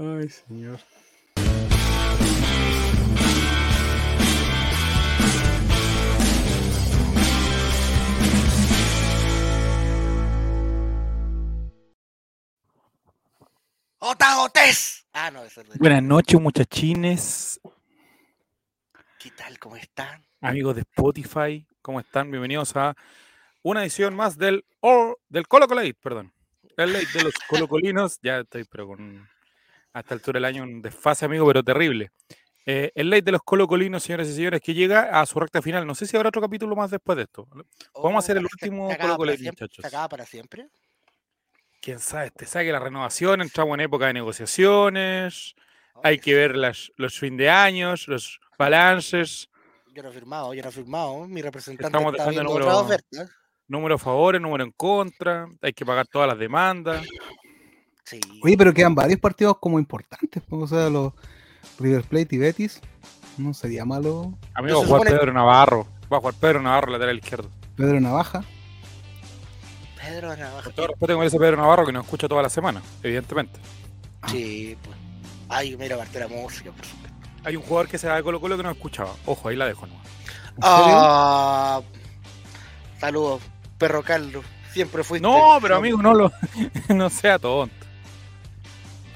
Ay, señor. ¡Otagotes! Ah, no, eso es de... Buenas noches, muchachines, ¿Qué tal? ¿Cómo están? amigos de Spotify. ¿Cómo están? Bienvenidos a una edición más del or, del Colo Colo Late, perdón. El late de los colocolinos. Ya estoy, pero con a esta altura del año un desfase, amigo, pero terrible. Eh, el late de los colocolinos, señoras y señores, que llega a su recta final. No sé si habrá otro capítulo más después de esto. Vamos a hacer el Oh, ¿se- último se acaba Colo Colo para Late, siempre? muchachos. ¿Se acaba para siempre? Quién sabe, te saque la renovación, entramos en época de negociaciones, hay que ver las, los fin de años, los balances, Yo no he firmado, yo no he firmado. Mi representante Estamos está dejando número- número a favor, número en contra, hay que pagar todas las demandas. Sí. Oye, pero quedan varios partidos como importantes. O sea, los River Plate y Betis. No sería malo. Amigo, va a jugar supone- Pedro Navarro, va a jugar Pedro Navarro, lateral izquierdo. Pedro Navaja. Pedro Navaja. Todo respeto con ese Pedro Navarro que nos escucha toda la semana, evidentemente. Sí, pues. Ay, mira, parte la música, por supuesto. Hay un jugador que se da de Colo Colo que no escuchaba. Ojo, ahí la dejo nomás. Ah, saludos, perro Carlos. Siempre fuiste. No, pero amigo, no lo no sea tonto.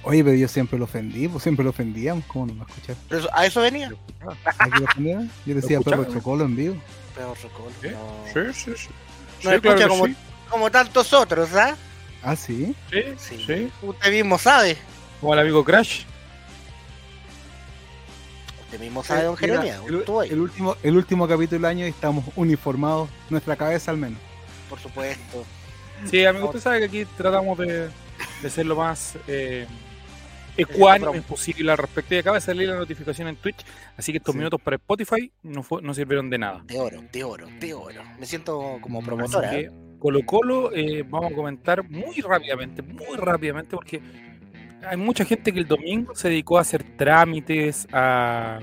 Oye, pero yo siempre lo ofendí, pues siempre lo ofendíamos. ¿Cómo no me escuchar? Pero eso- ¿A eso venía? ¿A qué lo ofendía? Yo decía? Perro Chocolo en vivo. Perro Socolo, ¿Sí? no. Sí, sí, sí. No Sí, escucha claro como, sí. como tantos otros, ¿ah? Ah, sí. Sí, Sí. sí. Usted mismo sabe. Como el amigo Crash. Usted mismo sabe, don Mira, Jeremías. el, el último, el último capítulo del año y estamos uniformados, nuestra cabeza al menos. por supuesto. Sí, amigo, usted sabe que aquí tratamos de, de ser lo más eh, ecuánimes posible al respecto. Y acaba de salir la notificación en Twitch, así que estos Sí. minutos para Spotify no, fue- no sirvieron de nada. De oro, de oro, de oro. Me siento como Así promotora. ¿eh? que Colo Colo, eh, vamos a comentar muy rápidamente, muy rápidamente, porque hay mucha gente que el domingo se dedicó a hacer trámites, a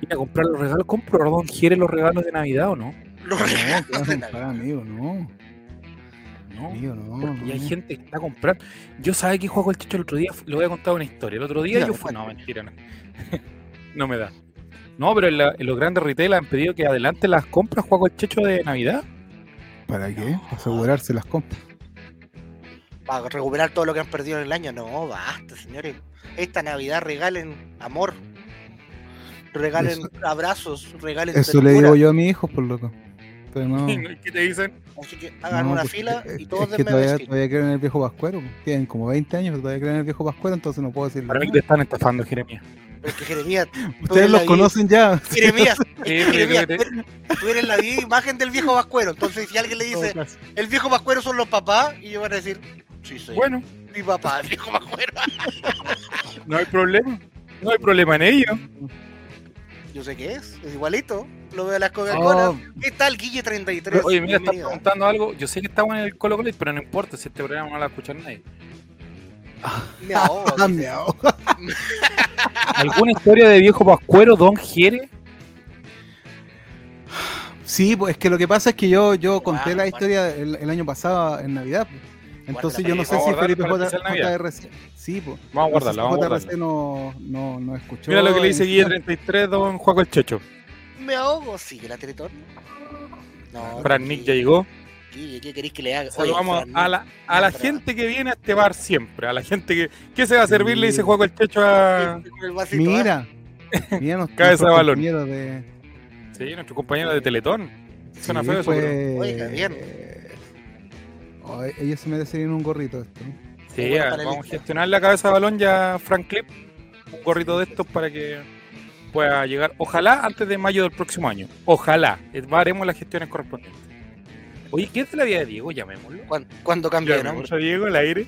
ir a comprar los regalos. ¿Compró Don Jere los regalos de Navidad o no? Los No, ¿qué regalos vas a de Navidad. amigo? No, No. amigo, no. Porque ya hay no. gente que está comprando. Yo sabía que jugó el Checho el otro día. Le voy a contar una historia. El otro día yo fui. No, mentira, no. no me da. No, pero en, la- en los grandes retail han pedido que adelante las compras juego el Checho de Navidad. ¿Para qué? Para asegurarse las compras. Para recuperar todo lo que han perdido en el año. No, basta, señores. Esta Navidad regalen amor. Regalen Eso- abrazos, regalen Eso le digo yo a mi hijo, por loco. Pero no. ¿Qué te dicen? Así que hagan no, una porque fila es- y todos es que denme todavía, creen en el viejo Pascuero. pues. Tienen como 20 años, pero todavía creen en el viejo Pascuero, entonces no puedo decirle. Para mí te están estafando, Jeremías. Pero es que Jeremías, Ustedes los conocen ya. Jeremías, Jeremías, tú eres la viva imagen del viejo vascuero. Entonces, si alguien le dice, el viejo vascuero son los papás, y yo voy a decir, sí, sí, Bueno, mi papá, el viejo vascuero. no hay problema. No hay problema en ello. Yo sé qué es, es igualito. Lo veo en las Coca-Cola. Oh, ¿Qué tal, Guille 33? Oye, mira, estás Bienvenido. preguntando algo. Yo sé que estamos en el Colo Colo, pero no importa si este programa no lo va a escuchar nadie. Me ahogo, ah, dice. miau. ¿Alguna historia de viejo Pascuero, Don Jere? Sí, pues es que lo que pasa es que yo, yo conté la historia el, el año pasado en Navidad. pues. Entonces yo no sé si Felipe. JRC. Sí, pues. Vamos a guardarla, vamos a JRC no, no, no escuchó. Mira lo que le dice Guille 33, Don Juaco el Checho. Me ahogo, sí, la Teletón. No, Fran Nick ya llegó. Guille, ¿qué queréis que le haga? Oye, Saludamos Fran a la, a la gente que viene a este bar siempre. A la gente que. ¿Qué se va a servir? Le dice. Juaco el Checho a. el vasito, ¿eh? Mira, mira nuestro, Cabeza de balón. de. Sí, nuestro compañero de Teletón. Suena Sí, feo eso, pero- Oiga, bien. eh, ellos se merecerían un gorrito esto. ¿no? Sí, Bueno, a- para el vamos a gestionar la cabeza de balón ya, Frank Clip. Un gorrito de estos para que pueda llegar. Ojalá antes de mayo del próximo año. Ojalá. Haremos las gestiones correspondientes. Oye, ¿qué es de la vida de Diego? Llamémoslo. ¿Cuándo, cuándo cambia de Llamemos nombre? a Diego al aire.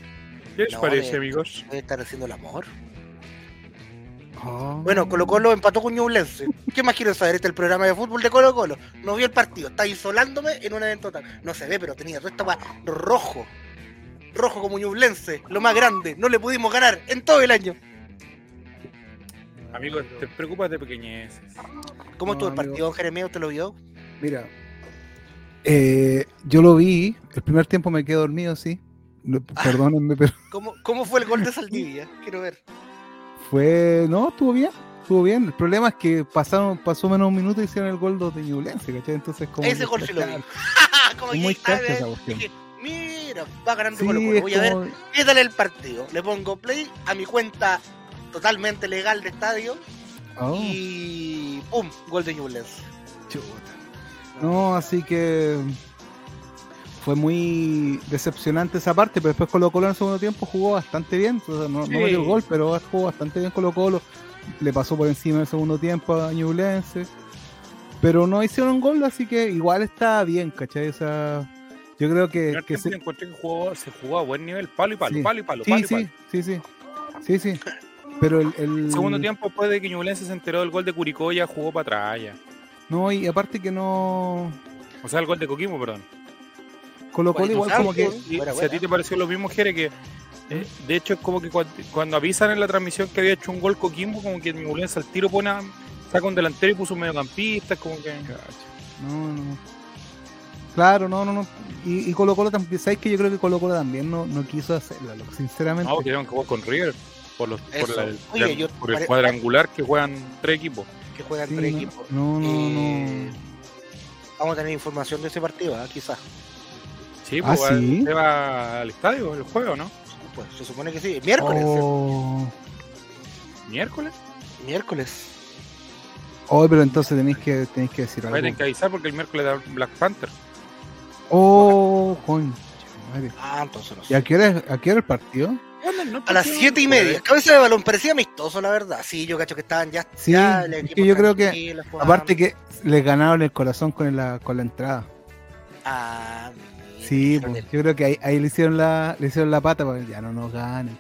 ¿Qué les No, parece, de- amigos? Debe estar haciendo el amor. Oh. Bueno, Colo Colo empató con Ñublense. ¿Qué más quieren saber? Este es el programa de fútbol de Colo Colo. No vi el partido, está isolándome en un evento total. No se ve, pero tenía toda esta weá rojo. Rojo como Ñublense, lo más grande. No le pudimos ganar en todo el año. Amigos, te preocupas de pequeñeces. ¿Cómo No, estuvo el amigo. partido, don Jeremías? ¿Usted lo vio? Mira, eh, yo lo vi, el primer tiempo me quedé dormido, sí. No, Ah. Perdónenme, pero ¿Cómo, ¿Cómo fue el gol de Saldivia? Quiero ver. Fue. No, estuvo bien. Estuvo bien. El problema es que pasaron, pasó menos un minuto y hicieron el gol de Ñublense, ¿cachai? Entonces, como. Ese que- gol sí lo vi. Como que muy chacha esa cuestión. Mira, va ganando Sí, Colo Colo. Voy a ver qué tal el partido. Le pongo play a mi cuenta totalmente legal de estadio Oh, y ¡pum! Gol de Ñublense. chuta. No, así que. Fue muy decepcionante esa parte, pero después Colo Colo en el segundo tiempo jugó bastante bien. o sea, no, no Sí. metió el gol, pero jugó bastante bien Colo Colo. Le pasó por encima en el segundo tiempo a Ñublense. Pero no hicieron un gol, así que igual está bien, ¿cachai? O sea, yo creo que, Primer que tiempo se- yo encontré que jugó, se jugó a buen nivel, palo y palo, Sí. palo y palo, Sí, palo y sí, palo. sí, sí. Sí, sí. Pero el, el- Segundo tiempo, después de que Ñublense se enteró del gol de Curicó, ya jugó para atrás ya. No, y aparte que no. O sea, el gol de Coquimbo, perdón. Colo Colo igual como que. Y Buena, si a ti te pareció lo mismo, Jere, que eh, de hecho es como que cuando, cuando avisan en la transmisión que había hecho un gol Coquimbo, como que Ñublense al tiro pone a- saca un delantero y puso un mediocampista, como que... No, no. Claro, no, no, no. Y, y Colo Colo también. ¿Sabes que Yo creo que Colo Colo también no, no quiso hacerlo, loco, sinceramente. No, querían que jugar con River por, los, por, la- el, Oye, yo- por el pare- cuadrangular que juegan tres equipos. Que juegan Sí, tres no, equipos. no, no, Eh, no. Vamos a tener información de ese partido, ¿ah? quizás. Sí, Ah, pues ¿sí? se va al estadio el juego, ¿no? Pues se supone que sí. Miércoles. Oh, ¿Miércoles? Miércoles. oh, pero entonces tenéis que, tenéis que decir Voy a tener algo. que avisar porque el miércoles da Black Panther. Oh, concha madre. Ah, entonces no ¿Y sé. a qué hora, a qué hora el partido? A las siete y media. Cabeza de balón, parecía amistoso, la verdad. Sí, yo cacho que estaban ya. Sí, ya el es equipo que yo creo que. Aparte que les ganaron el corazón con la, con la entrada. Ah, mira, Sí, pues, el- yo creo que ahí, ahí le hicieron la, le hicieron la pata para que ya no nos ganen.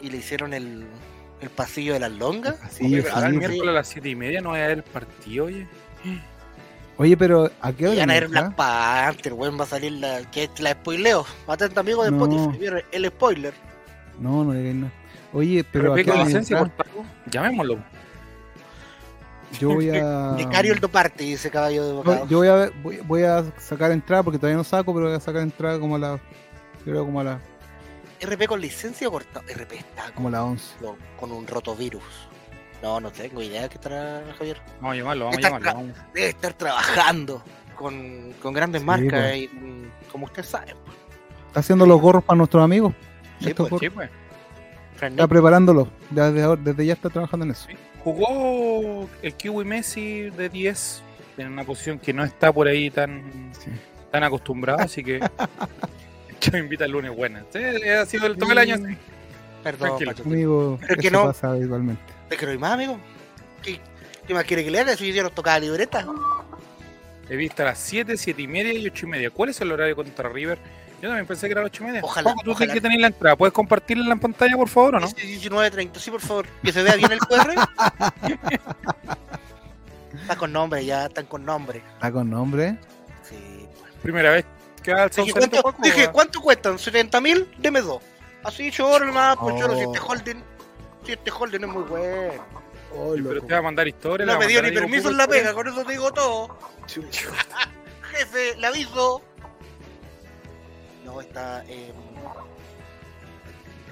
Y le hicieron el, el pasillo de las longas. Sí, ahora el pues. miércoles a las siete y media no va a haber partido, oye. Oye, pero ¿a qué Y hora? van a ver? Black Panther, weón, va a salir la. que la spoileo. Atento amigo de No. Spotify, el spoiler. No, no digáis nada. Oye, pero ¿a qué hora licencia entra? cortado. Llamémoslo. Yo voy a. Vicario el Doparte, dice caballo de bocado. yo voy a, ver- voy, voy a sacar entrada porque todavía no saco, pero voy a sacar entrada como a la. Creo como a la, RP con licencia o cortado. RP está como a la 11. con, con un rotovirus. No, no tengo idea de qué estará Javier. Vamos a llamarlo, vamos a llamarlo. vamos. Debe estar trabajando con, con grandes Sí, marcas pues. y mm, como usted sabe. pues. Está haciendo los gorros para nuestros amigos. Sí, Estos pues, Sí, pues. Está preparándolos. Desde, ahora- desde ya está trabajando en eso. Jugó el Kiwi Messi de 10 en una posición que no está por ahí tan, Sí. tan acostumbrado, así que yo me invito el lunes buena. Sí, ha sido el, todo el año así. Perdón, Tranquilo. Pacho. Amigo, Pero que eso no. pasa habitualmente. ¿Te quiero ir más, amigo? ¿Qué, qué más quiere que le haga? Si yo nos tocaba libreta. He visto a las 7, 7 y media y 8 y media. ¿Cuál es el horario contra River? Yo también pensé que era a las 8 y media. Ojalá, tú ojalá. tienes que tener la entrada. ¿Puedes compartirla en la pantalla, por favor, o no? 19.30, sí, por favor. Que se vea bien el QR. Está con nombre, ya están con nombre. Está con nombre. Sí, pues. Primera vez que va al Dije, ¿cuánto, Paco, dije. ¿cuánto cuestan? ¿70 mil? Deme dos. Así, choro nomás, pues choro, si Oh. este holding, este holding es muy bueno. Pero te va a mandar historia. No me dio ni permiso en la pega, con eso te digo todo. Jefe, le aviso. No, está. eh,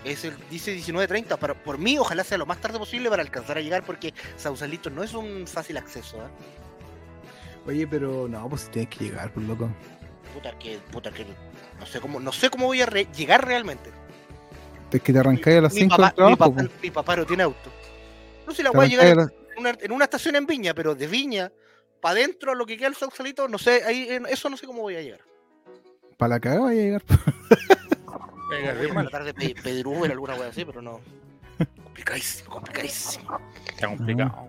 es el, dice 19.30. Para, por mí, ojalá sea lo más tarde posible para alcanzar a llegar, porque Sausalito no es un fácil acceso. ¿eh? Oye, pero no, pues tienes que llegar, pues loco. Puta que, puta que. No sé cómo, no sé cómo voy a re- llegar realmente. Es que te arrancáis a las Mi 5 papá, del trabajo. mi, papá, mi papá no tiene auto. No sé si la voy a llegar en una, en una estación en Viña, pero de Viña para adentro a lo que queda el Sausalito, no sé, ahí, en- eso no sé cómo voy a llegar. Para la cagada vaya a llegar. Venga, Voy a tratar de pe- pedir Uber alguna wea así, pero no. Complicadísimo, complicadísimo. Está complicado.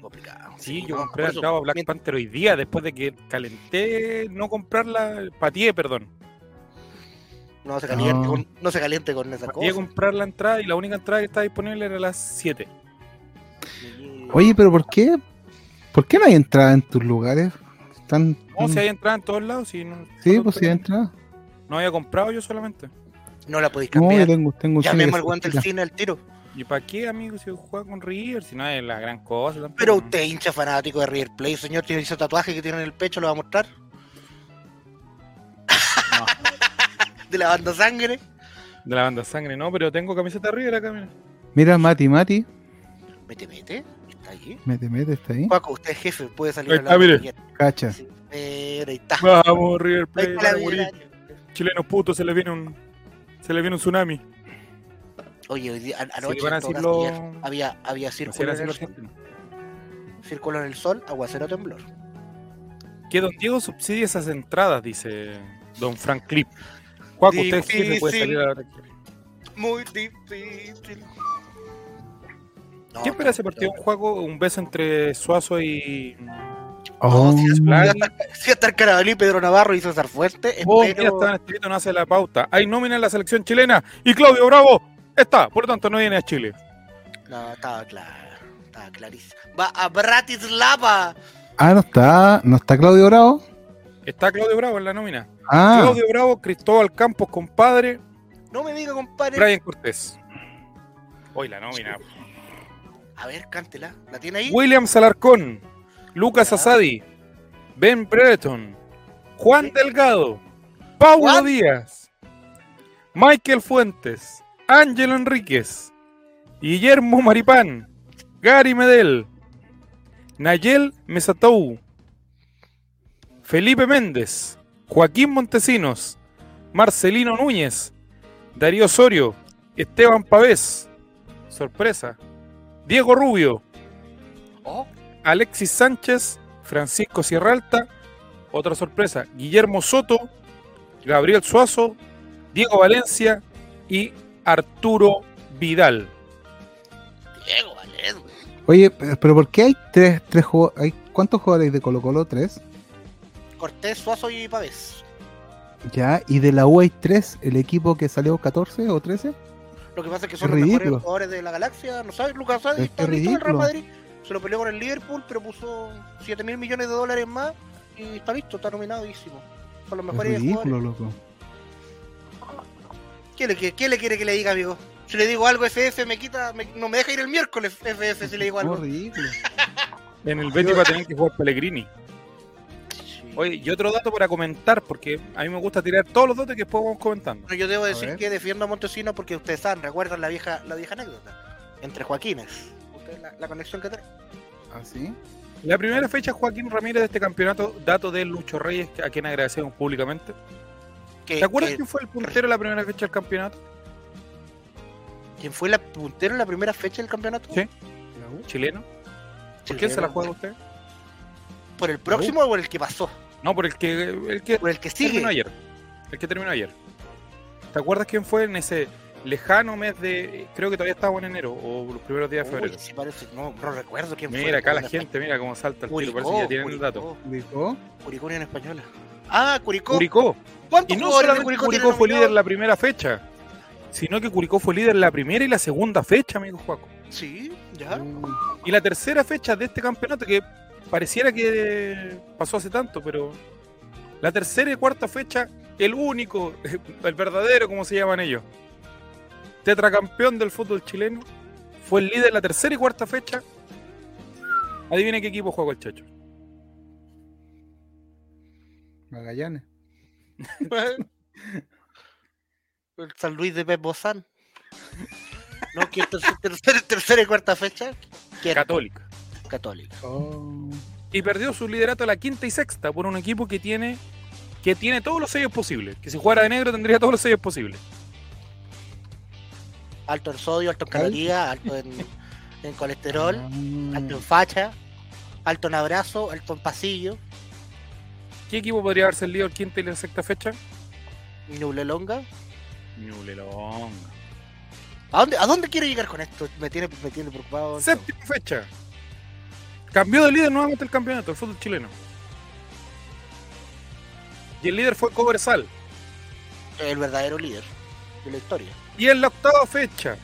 Complicado. Sí, yo no, compré a Black Panther hoy día, después de que calenté no comprarla, patié, perdón. No se caliente, No. con, no se caliente con esa Patié a cosa. comprar la entrada y la única entrada que estaba disponible era a las 7. Oye, pero ¿por qué? ¿Por qué no hay entrada en tus lugares? Están. No, si hay entrada en todos lados, si no. Sí, pues sí hay entrada. No había comprado yo solamente. no la podéis No, yo cambiar. tengo, tengo Llamemos al guante del cine al tiro. ¿Y para qué, amigo, si juega con River? Si no es la gran cosa. tampoco, Pero usted, hincha fanático de River Plate, señor, tiene ese tatuaje que tiene en el pecho, lo va a mostrar. De la banda sangre. De la banda sangre, no, pero tengo camiseta de River acá, mira. Mira, Mati, Mati. Mete, mete. Está ahí. Mete, mete, está ahí. Paco, usted es jefe, puede salir Ahí a está, mire. Cacha. Sí, pero ahí está. Vamos, River Plate, la morir. Chilenos putos, se les viene un. Se les viene un tsunami. Oye, hoy día, an- Sí, anoche van a en todo decir caso, los- ayer había, había círculo en, el sol, círculo en el sol, aguacero temblor. Que don Diego subsidie esas entradas, dice don Frank Clip. Juaco, usted es jefe, puede salir a la Muy difícil. No, ¿Qué espera ese partido? ¿Un juego? ¿Un beso entre Suazo y. Oh, si? Si hasta el Carabalí, Pedro Navarro y César Fuerte, Oh, espero... mira, Esteban Escrito no hace la pauta. Hay nómina en la selección chilena y Claudio Bravo está, por lo tanto no viene a Chile. No, estaba claro, estaba clarísimo. Va a Bratislava. Ah, no está. ¿No está Claudio Bravo? Está Claudio Bravo en la nómina. Ah, Claudio Bravo, Cristóbal Campos, compadre, No me diga, compadre. Brian Cortés. Hoy la nómina. A ver, cántela. ¿La tiene ahí? William Salarcón, Lucas Ya. Asadi, Ben Brereton, Juan Delgado, Paulo. Díaz, Michael Fuentes, Ángelo Enríquez, Guillermo Maripán, Gary Medel, Nayel Mesatou, Felipe Méndez, Joaquín Montesinos, Marcelino Núñez, Darío Osorio, Esteban Pavés, sorpresa, Diego Rubio, Oh, Alexis Sánchez, Francisco Sierralta, otra sorpresa, Guillermo Soto, Gabriel Suazo, Diego Valencia y Arturo Vidal. Diego, vale, güey. oye, pe- pero ¿por qué hay tres, tres jugadores? ¿Hay ¿Cuántos jugadores hay de Colo Colo? ¿Tres? Cortés, Suazo y Pavés. Ya, y de la U hay tres, el equipo que salió 14 o 13. Lo que pasa es que son Es los mejores ridículo. jugadores de la galaxia. ¿No sabes? Lucas Sadi Es está listo en el Real ridículo. Madrid. Se lo peleó con el Liverpool, pero puso 7 mil millones de dólares más y está listo, está nominadísimo. Son los Es mejores ridículo, jugadores. loco. ¿Qué le, quiere- qué le quiere que le diga, amigo? Si le digo algo, FF me quita, me- no me deja ir el miércoles, FF, si le digo algo. ridículo. En el Betis va a tener que jugar Pellegrini. Oye, y otro dato para comentar, porque a mí me gusta tirar todos los datos que después vamos comentando. Bueno, yo debo decir que defiendo a Montesino porque ustedes saben, recuerdan la vieja, la vieja anécdota entre Joaquines. Ustedes la, la conexión que tenemos. ¿Ah, sí? La primera fecha, Joaquín Ramírez de este campeonato, dato de Lucho Reyes, a quien agradecemos públicamente. Que- ¿Te acuerdas quién fue el puntero en la primera fecha del campeonato? ¿Quién fue la puntero en la primera fecha del campeonato? Sí. ¿Chileno? ¿Por quién se la juega usted? ¿Por el próximo o por el que pasó? No, por el que, el que Por el que terminó sigue. ayer. El que terminó ayer. ¿Te acuerdas quién fue en ese lejano mes de. Creo que todavía estábamos en enero o los primeros días de Uy, febrero? sí parece, no, no recuerdo quién fue. Mira, acá la gente, mira cómo salta el tiro. Curicó, Parece que ya tienen el dato. Curicó. Curicó en española. Ah, Curicó. Curicó. ¿Cuántos Y no solamente Curicó, Curicó, fue líder la primera fecha, sino que Curicó fue líder la primera y la segunda fecha, amigo Juaco. Sí, ya. Mm, Y la tercera fecha de este campeonato, que pareciera que pasó hace tanto, pero la tercera y cuarta fecha, el único, el verdadero, como se llaman ellos, tetracampeón del fútbol chileno, fue el líder la tercera y cuarta fecha. Adivine qué equipo juega el Chacho. Magallanes. el San Luis de Pep Bozán. No, que tercera, tercera, tercera y cuarta fecha. ¿Quién? Católica. Católica. Oh. Y perdió su liderato a la quinta y sexta por un equipo que tiene que tiene todos los sellos posibles. Que si jugara de negro tendría todos los sellos posibles. Alto en sodio, alto en calorías, alto en, en colesterol, Ah. alto en facha, alto en abrazo, alto en pasillo, ¿Qué equipo podría haberse el líder quinta y la sexta fecha? Ñuble longa. Ñublenón. ¿A dónde, ¿A dónde quiere llegar con esto? Me tiene, me tiene preocupado. Séptima fecha. Cambió de líder nuevamente el campeonato, el fútbol chileno. Y el líder fue Cobresal. El verdadero líder de la historia. Y en la octava fecha,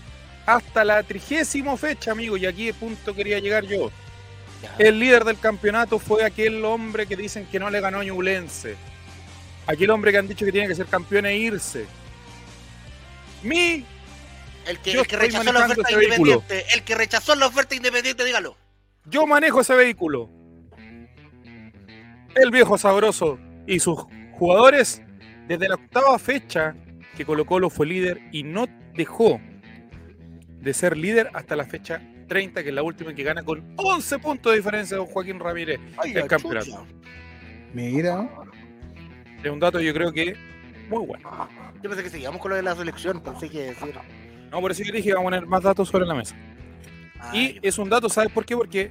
hasta la trigésima fecha, amigo, y aquí de punto quería llegar yo. Ya. El líder del campeonato fue aquel hombre que dicen que no le ganó a Ñublense. Aquel hombre que han dicho que tiene que ser campeón e irse. Mi El que, el rechazó la oferta vehículo. independiente. El que rechazó la oferta independiente, dígalo. Yo manejo ese vehículo. El viejo sabroso y sus jugadores, desde la octava fecha que Colo Colo fue líder y no dejó de ser líder hasta la fecha 30, que es la última que gana con 11 puntos de diferencia don Joaquín Ramírez Ay, el campeonato. chucha. Mira. Es un dato yo creo que muy bueno. Yo pensé que seguíamos con lo de la selección, pensé que decir. No, por eso yo dije que vamos a poner más datos sobre la mesa. Y es un dato, ¿sabes por qué? Porque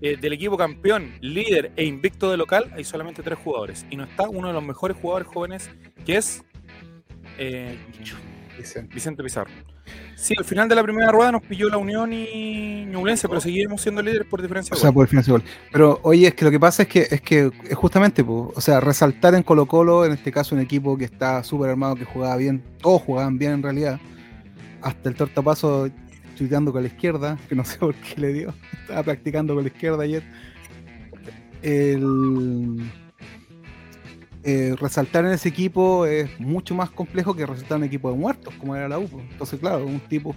eh, del equipo campeón, líder e invicto de local hay solamente tres jugadores. Y no está uno de los mejores jugadores jóvenes, que es eh. Vicente Pizarro. Sí, al final de la primera rueda nos pilló la Unión y Ñublense, pero seguimos siendo líderes por diferencia O sea, por final de gol. Pero oye, es que lo que pasa es que es que es justamente, po, o sea, resaltar en Colo Colo, en este caso un equipo que está súper armado, que jugaba bien, todos jugaban bien en realidad, hasta el tortapaso tuiteando con la izquierda, que no sé por qué le dio, estaba practicando con la izquierda ayer. El, eh, resaltar en ese equipo es mucho más complejo que resaltar en un equipo de muertos, como era la U. po. Entonces, claro, un tipo,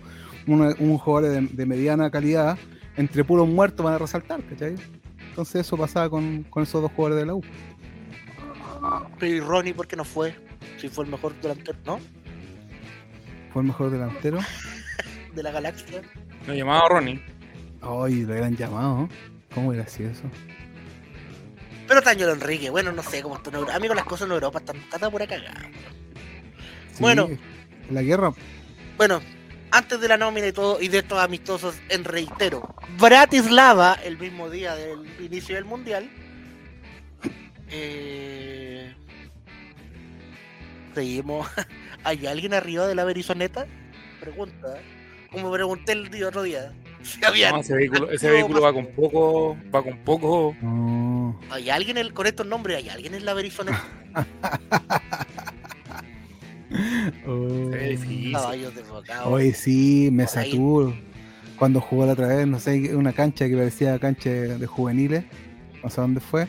una- un jugador de, de mediana calidad, entre puros muertos van a resaltar, ¿cachai? Entonces eso pasaba con, con esos dos jugadores de la U. pero ¿y Ronnie por qué no fue? Si fue el mejor delantero, ¿no? Fue el mejor delantero. De la galaxia. Nos llamaba Ronnie. Ay, lo habían llamado. ¿Cómo era así eso? Pero Tañero Enrique, bueno, no sé cómo está en Europa. Amigo, las cosas en Europa están, por acá. Sí, Bueno. La guerra. Bueno, antes de la nómina y todo, y de estos amistosos, en reitero, Bratislava, el mismo día del inicio del mundial, eh, seguimos. ¿Hay alguien arriba de la Berizoneta? Pregunta. Como pregunté el otro día. Si había, No, ese vehículo, ese activo vehículo va con poco, va con poco. No. ¿Hay alguien el- con estos nombres? ¿Hay alguien en la Berizoneta? Oh. Caballos. Hoy sí, ahí. Tour. Cuando jugó la otra vez, no sé, una cancha que parecía cancha de juveniles. No sé dónde fue.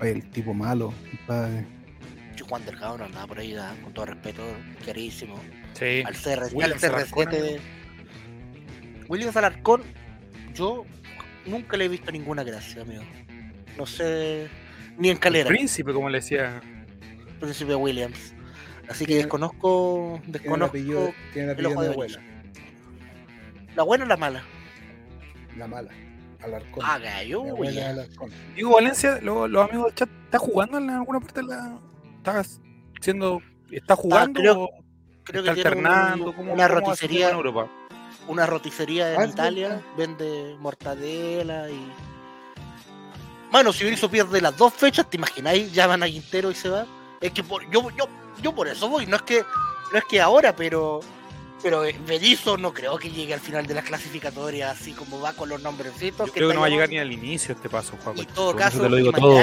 Oye, el tipo malo, compadre. Yo, Juan Delgado no andaba por ahí, con todo respeto, queridísimo. Sí. al CR, al Alarcón, CR7 William Alarcón, yo nunca le he visto ninguna gracia, amigo. No sé, ni en calera, Príncipe, como le decía. Príncipe Williams. Así que desconozco, Tiene desconozco tiene el ojo de abuela. la buena o la mala. La mala. Alarcón. Ah, gallo. Digo, Valencia, lo- los amigos del chat, ¿está jugando en alguna parte de la. ¿Está siendo. ¿Está jugando? creo- o Creo está que tiene un- alternando? ¿Cómo- una cómo roticería, en Europa? Una roticería en Ah, Italia, vende mortadela y. Bueno, si Berizzo pierde las dos fechas, ¿te imagináis? Llaman a Quintero y se va. Es que por, yo, yo, yo por eso voy, no es que, no es que ahora, pero. Pero eh, Berizzo no creo que llegue al final de las clasificatorias así como va con los nombrecitos. Yo creo que no va a llegar ni al inicio este paso, Juan. Y en todo caso, te lo digo y todo.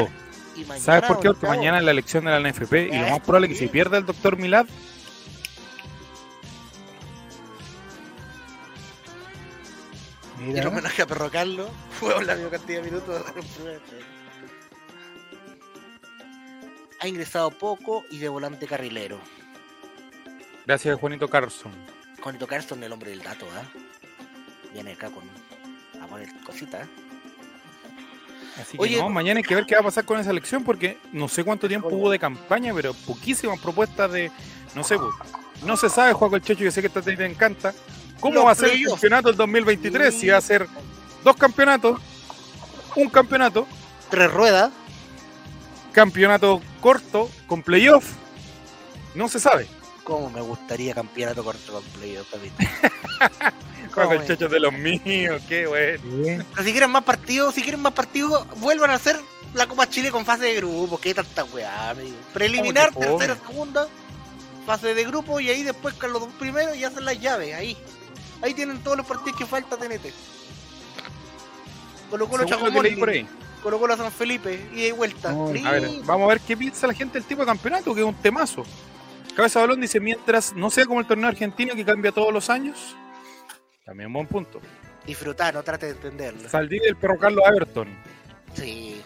mañana- ¿Sabes por qué? Porque mañana es la elección de la NFP y lo Eh, más probable es que si pierda el doctor Milad, Mira, el homenaje a Perro Carlos fue la misma cantidad de minutos. ha ingresado poco y de volante carrilero. gracias Juanito Carlson. Juanito Carson, el hombre del dato, ¿ah? Viene acá con a poner cositas. ¿eh? Así que Oye, no, mañana hay que ver qué va a pasar con esa elección porque no sé cuánto tiempo hubo de campaña, pero poquísimas propuestas de, no sé, pues, no se sabe, Juan el Checho, yo sé que esta te encanta, cómo va a ser el campeonato del 2023, si va a ser dos campeonatos, un campeonato, Tres ruedas. campeonato corto, con playoff, no se sabe. Como me gustaría campeonato corto con playoff, papito. Juan Cómo el es de los míos, qué bueno. Pero si quieren más partidos, si quieren más partidos, vuelvan a hacer la Copa Chile con fase de grupo. ¿Qué tanta weá, amigo? Preliminar, ¿Cómo tercera, segunda, fase de grupo y ahí después con los dos primeros y hacen las llaves. Ahí. Ahí tienen todos los partidos que falta TNT. Colo Colo Según lo que leí por ahí. Colo Colo San Felipe, y de vuelta. No, Sí. A ver, vamos a ver qué piensa la gente del tipo de campeonato, que es un temazo. Cabeza de Balón dice, mientras no sea como el torneo argentino que cambia todos los años, también buen punto. Disfrutar, no trate de entenderlo. Saldí del perro Carlos Everton. Sí.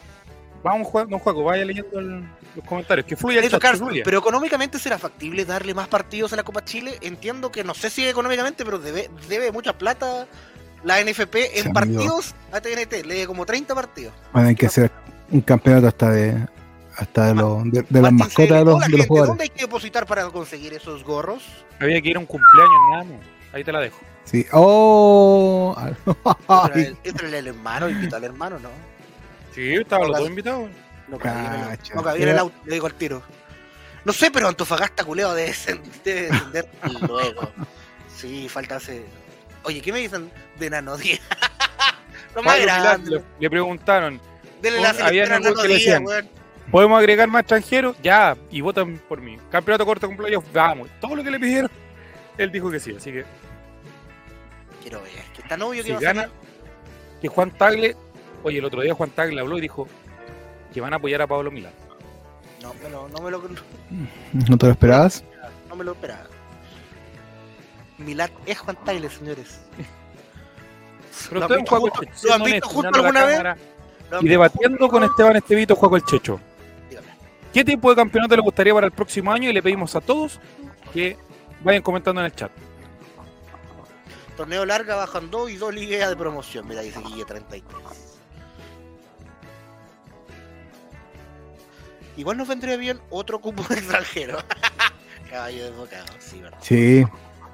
Vamos, Juan, no juego, vaya leyendo el- los comentarios. Que fluya el Eso, chat, que Carlos, fluya. pero económicamente será factible darle más partidos a la Copa Chile. Entiendo que no sé si económicamente, pero debe, debe mucha plata la NFP en amigo. partidos a TNT. Le como 30 partidos. Van a tener que hacer un campeonato hasta de hasta de, los- de, de las mascotas de los, de los jugadores. ¿Dónde hay que depositar para conseguir esos gorros? Había que ir a un cumpleaños, nada más. Ahí te la dejo. Sí. Oh. Ese era el hermano, invitó al hermano, ¿no? Sí, estaban los dos invitados. No cabía, en el- Cacha. no cabía en el auto, le digo al tiro. No sé, pero Antofagasta culeo debe descend- debe descender luego. Sí, falta ese. Oye, ¿qué me dicen de Nano Díaz? Lo más grande. le, le preguntaron, Denle la había a Nano que le decían. weón. ¿podemos agregar más extranjeros? Ya, y votan por mí. Campeonato corto con playoff, vamos. Todo lo que le pidieron, él dijo que sí. Así que Quiero ver. Que está novio que si va a gana, salir. que Juan Tagle, oye, el otro día Juan Tagle habló y dijo que van a apoyar a Pablo Milán. No, me lo- no me lo, ¿No te lo esperabas? no me lo esperaba. Milán es Juan Tagle, señores. Pero ¿Lo han Checho, ¿Lo han visto juntos alguna vez? Y debatiendo con Esteban Estevito, Juaco el Checho. Dígame. ¿Qué tipo de campeonato le gustaría para el próximo año? Y le pedimos a todos que vayan comentando en el chat. Torneo larga bajan dos y dos ligas de promoción. Mira, dice Guille 33. Igual nos vendría bien otro cupo de extranjero. Caballo desbocado, sí, verdad. Sí.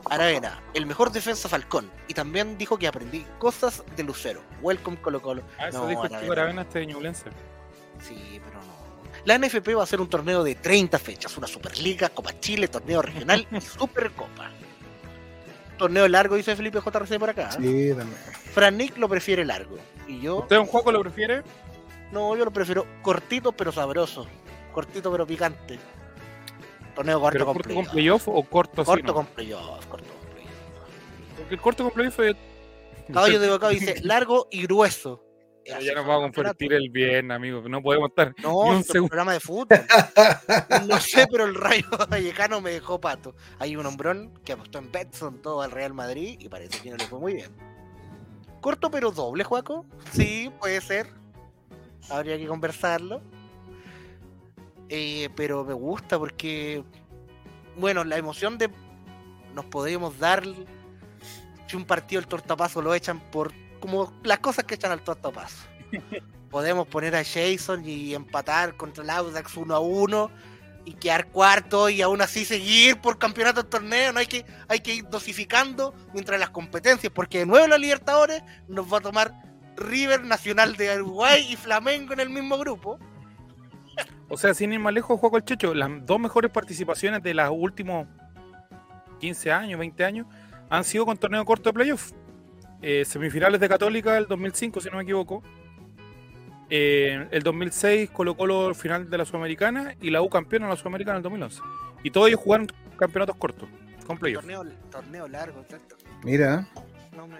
Aravena, el mejor defensa Falcón. Y también dijo que aprendí cosas de Lucero. Welcome Colo Colo. Ah, eso No, dijo Aravena. Chico Aravena este ñublense. Sí, pero no. La NFP va a hacer un torneo de 30 fechas, una Superliga, Copa Chile, torneo regional y Supercopa. Torneo largo, dice Felipe JRC por acá. Sí, también. Fran Nick lo prefiere largo. Y yo, ¿Usted un juego lo prefiere? no, yo lo prefiero cortito pero sabroso. Cortito pero picante. Torneo corto ¿Pero con corto con playoff. o corto? Corto con playoff, corto con playoff. Porque el corto con playoff es... Caballo de bocado dice largo y grueso. Pero ya nos vamos a convertir el bien, amigo. No podemos estar... No, es un programa de fútbol. No sé, pero el Rayo Vallecano me dejó pato. Hay un hombrón que apostó en Betson todo al Real Madrid y parece que no le fue muy bien. Corto pero doble, Juaco. Sí, puede ser. Habría que conversarlo. Eh, pero me gusta porque, bueno, la emoción de nos podemos dar si un partido el tortapaso lo echan por como las cosas que echan al tortapaso. Podemos poner a Jason y empatar contra el Audax 1 a 1 y quedar cuarto y aún así seguir por campeonato del torneo. No hay que, hay que ir dosificando mientras las competencias, porque de nuevo la Libertadores nos va a tomar River Nacional de Uruguay y Flamengo en el mismo grupo. O sea, sin ir más lejos, Juego el Checho, las dos mejores participaciones de los últimos 15 años, 20 años, han sido con torneo corto de playoff. Eh, semifinales de Católica el 2005, si no me equivoco. Eh, el 2006 Colo Colo final de la Sudamericana y la U campeona de la Sudamericana en el 2011. Y todos ellos jugaron campeonatos cortos, con playoff. Torneo, torneo largo, exacto. Mira. No me...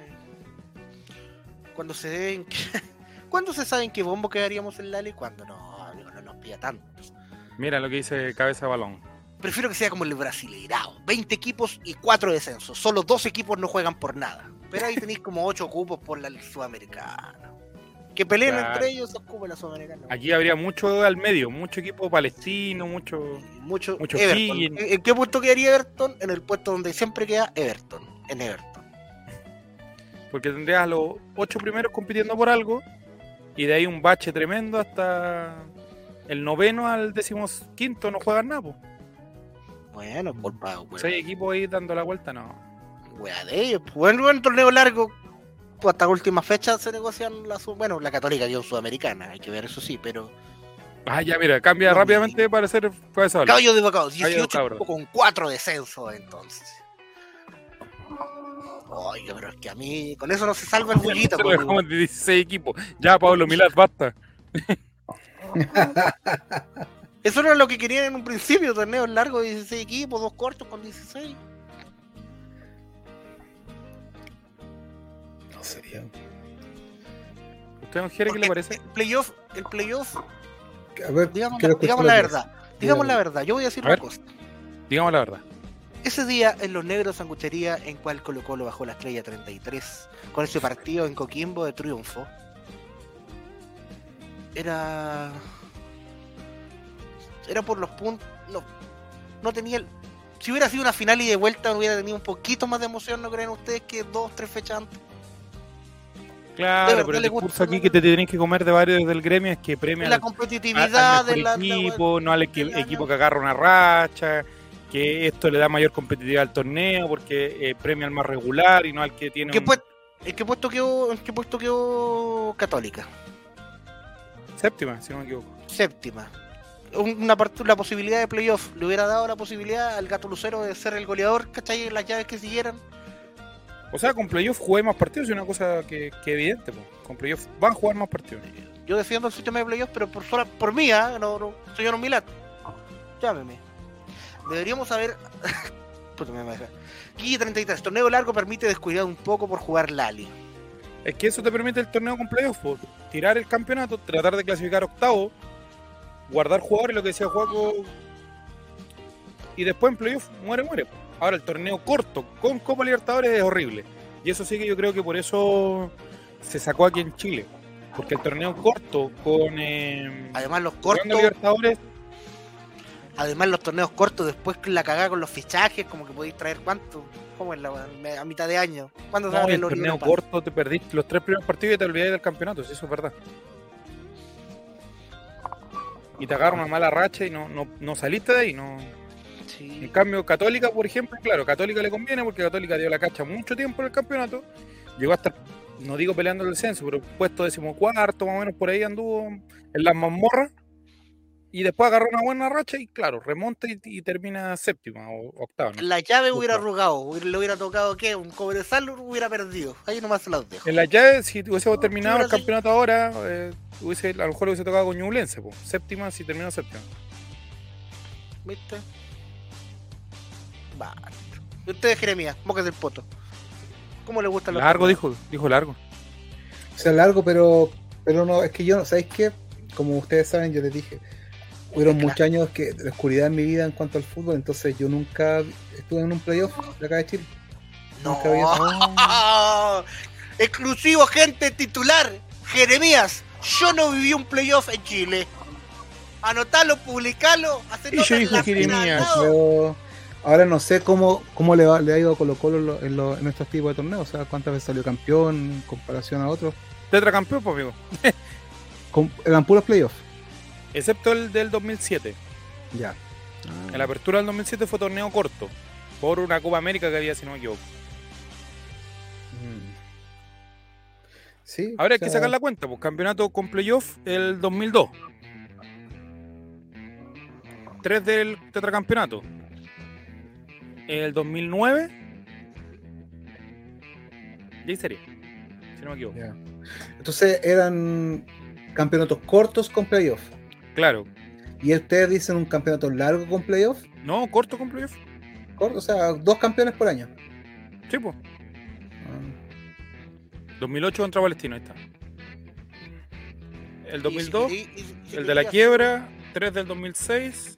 Cuando se deben... ¿Cuándo se sabe en qué bombo quedaríamos en Lali? Cuando no, amigo, no nos pida tanto. Mira lo que dice Cabeza Balón. Prefiero que sea como el Brasileirao. 20 equipos y 4 descensos. Solo dos equipos no juegan por nada. Pero ahí tenéis como 8 cupos por la Sudamericana. Que peleen Claro. entre ellos esos cupos de la Sudamericana. Aquí habría mucho al medio, mucho equipo palestino, mucho. Mucho, mucho Everton. ¿En qué puesto quedaría Everton? En el puesto donde siempre queda Everton. En Everton. Porque tendrías a los ocho primeros compitiendo por algo y de ahí un bache tremendo hasta el noveno al decimos quinto no juegan nada. po. Bueno, culpa, wea, Seis equipos ahí dando la vuelta, no. wea de ellos. Bueno, bueno, torneo largo. Pues hasta última fecha se negocian la su- bueno, la católica y sudamericana, hay que ver eso sí, pero Ah, ya, mira, cambia No, rápidamente para ser cabeza. Caballo de de 18 cabro. equipos con 4 descensos entonces. Oye, pero es que a mí con eso no se salva el bullito. De 16 equipos. Ya, Pablo Milán, basta. Eso era lo que querían en un principio, torneos largos de 16 equipos, dos cortos con 16. No yo. ¿Usted, don Jere, qué le parece? El playoff, el playoff, A ver, digamos, la, digamos verdad, digamos la verdad, yo voy a decir A una ver. cosa. Digamos la verdad. Ese día en Los Negros Sanguchería, en cual Colo Colo bajó la estrella 33, con ese partido en Coquimbo de triunfo, era. Era por los puntos. No, no tenía el. Si hubiera sido una final y de vuelta, hubiera tenido un poquito más de emoción, ¿no creen ustedes? Que dos, tres fechas antes. Claro, verdad pero el discurso aquí que te tenés que comer de varios del gremio es que premia La competitividad al de mejor la. la- equipo, no al equi- del equipo que agarra una racha, que esto le da mayor competitividad al torneo porque eh, premia al más regular y no al que tiene ¿Qué un- puesto, ¿En qué puesto quedó, en qué puesto quedó Católica? Séptima, si no me equivoco. Séptima. Un- Una la posibilidad de playoff le hubiera dado la posibilidad al gato Lucero de ser el goleador, ¿cachai? En las llaves que siguieran. O sea, con playoff jugué más partidos, es una cosa que, que evidente. po. Con playoff van a jugar más partidos. Yo defiendo el sistema de playoff, pero por sola, por mí, ¿ah? no, no, señor Milat. Llámeme. Deberíamos saber. Puta, me deja. Guille 33. Torneo largo permite descuidar un poco por jugar Lali. Es que eso te permite el torneo con playoff, tirar el campeonato, tratar de clasificar octavo, guardar jugadores, lo que decía Juaco, y después en playoff muere, muere. Ahora el torneo corto con Copa Libertadores es horrible. Y eso sí que yo creo que por eso se sacó aquí en Chile. Porque el torneo corto con eh, Además, los cortos. Libertadores, Además, los torneos cortos, después la cagada con los fichajes, como que podéis traer cuánto. ¿Cómo es la a mitad de año? ¿Cuándo no, el torneo corto te perdiste los tres primeros partidos y te olvidaste del campeonato, si eso es verdad. Y te agarra una mala racha y no, no, no saliste de ahí, no. Sí. En cambio, Católica, por ejemplo, claro, Católica le conviene porque Católica dio la cacha mucho tiempo en el campeonato. Llegó hasta, no digo peleando el descenso, pero puesto decimocuarto, más o menos por ahí anduvo en las mazmorras. Y después agarró una buena racha y, claro, remonta y, y termina séptima o octava. ¿no? La llave hubiera arrugado, hubiera- le hubiera tocado ¿qué? Un cobresal hubiera perdido. Ahí nomás se las dejo. En la llave, si hubiésemos terminado el campeonato ahora, eh, hubiese, a lo mejor hubiese tocado con Ñublense, po. séptima si terminó séptima. ¿Viste? Va. Y ustedes, Jeremías, es el poto. ¿Cómo le gusta los Largo, dijo, dijo largo. O sea, largo, pero pero no, es que yo, ¿sabéis qué? Como ustedes saben, yo les dije, hubieron Claro. muchos años que, de oscuridad en mi vida en cuanto al fútbol, entonces yo nunca estuve en un playoff de acá de Chile. No. Nunca había Exclusivo, gente titular. Jeremías, yo no viví un playoff en Chile. Anotalo, publicalo, hacer Y yo dije Jeremías. Yo ahora no sé cómo, cómo le, va- le ha ido a Colo Colo en, lo- en, lo- en estos tipos de torneos, o sea, cuántas veces salió campeón en comparación a otros. Tetracampeón, pues, amigo. Con- eran puros playoffs. Excepto el del 2007. Ya. En la apertura del 2007 fue torneo corto. Por una Copa América que había, si no me equivoco. Mm. Sí, Ahora hay o sea, que sacar la cuenta, pues campeonato con playoff el 2002. Tres del tetracampeonato. El 2009. Y ahí sería. Si no me equivoco. Entonces eran campeonatos cortos con playoff. Claro. Y ustedes dicen un campeonato largo con playoff. No, corto con playoff. Corto, o sea, dos campeones por año. Sí, pues. Ah. 2008 contra Palestino, ahí está. El 2002, Y y el de la quiebra, 3 del 2006,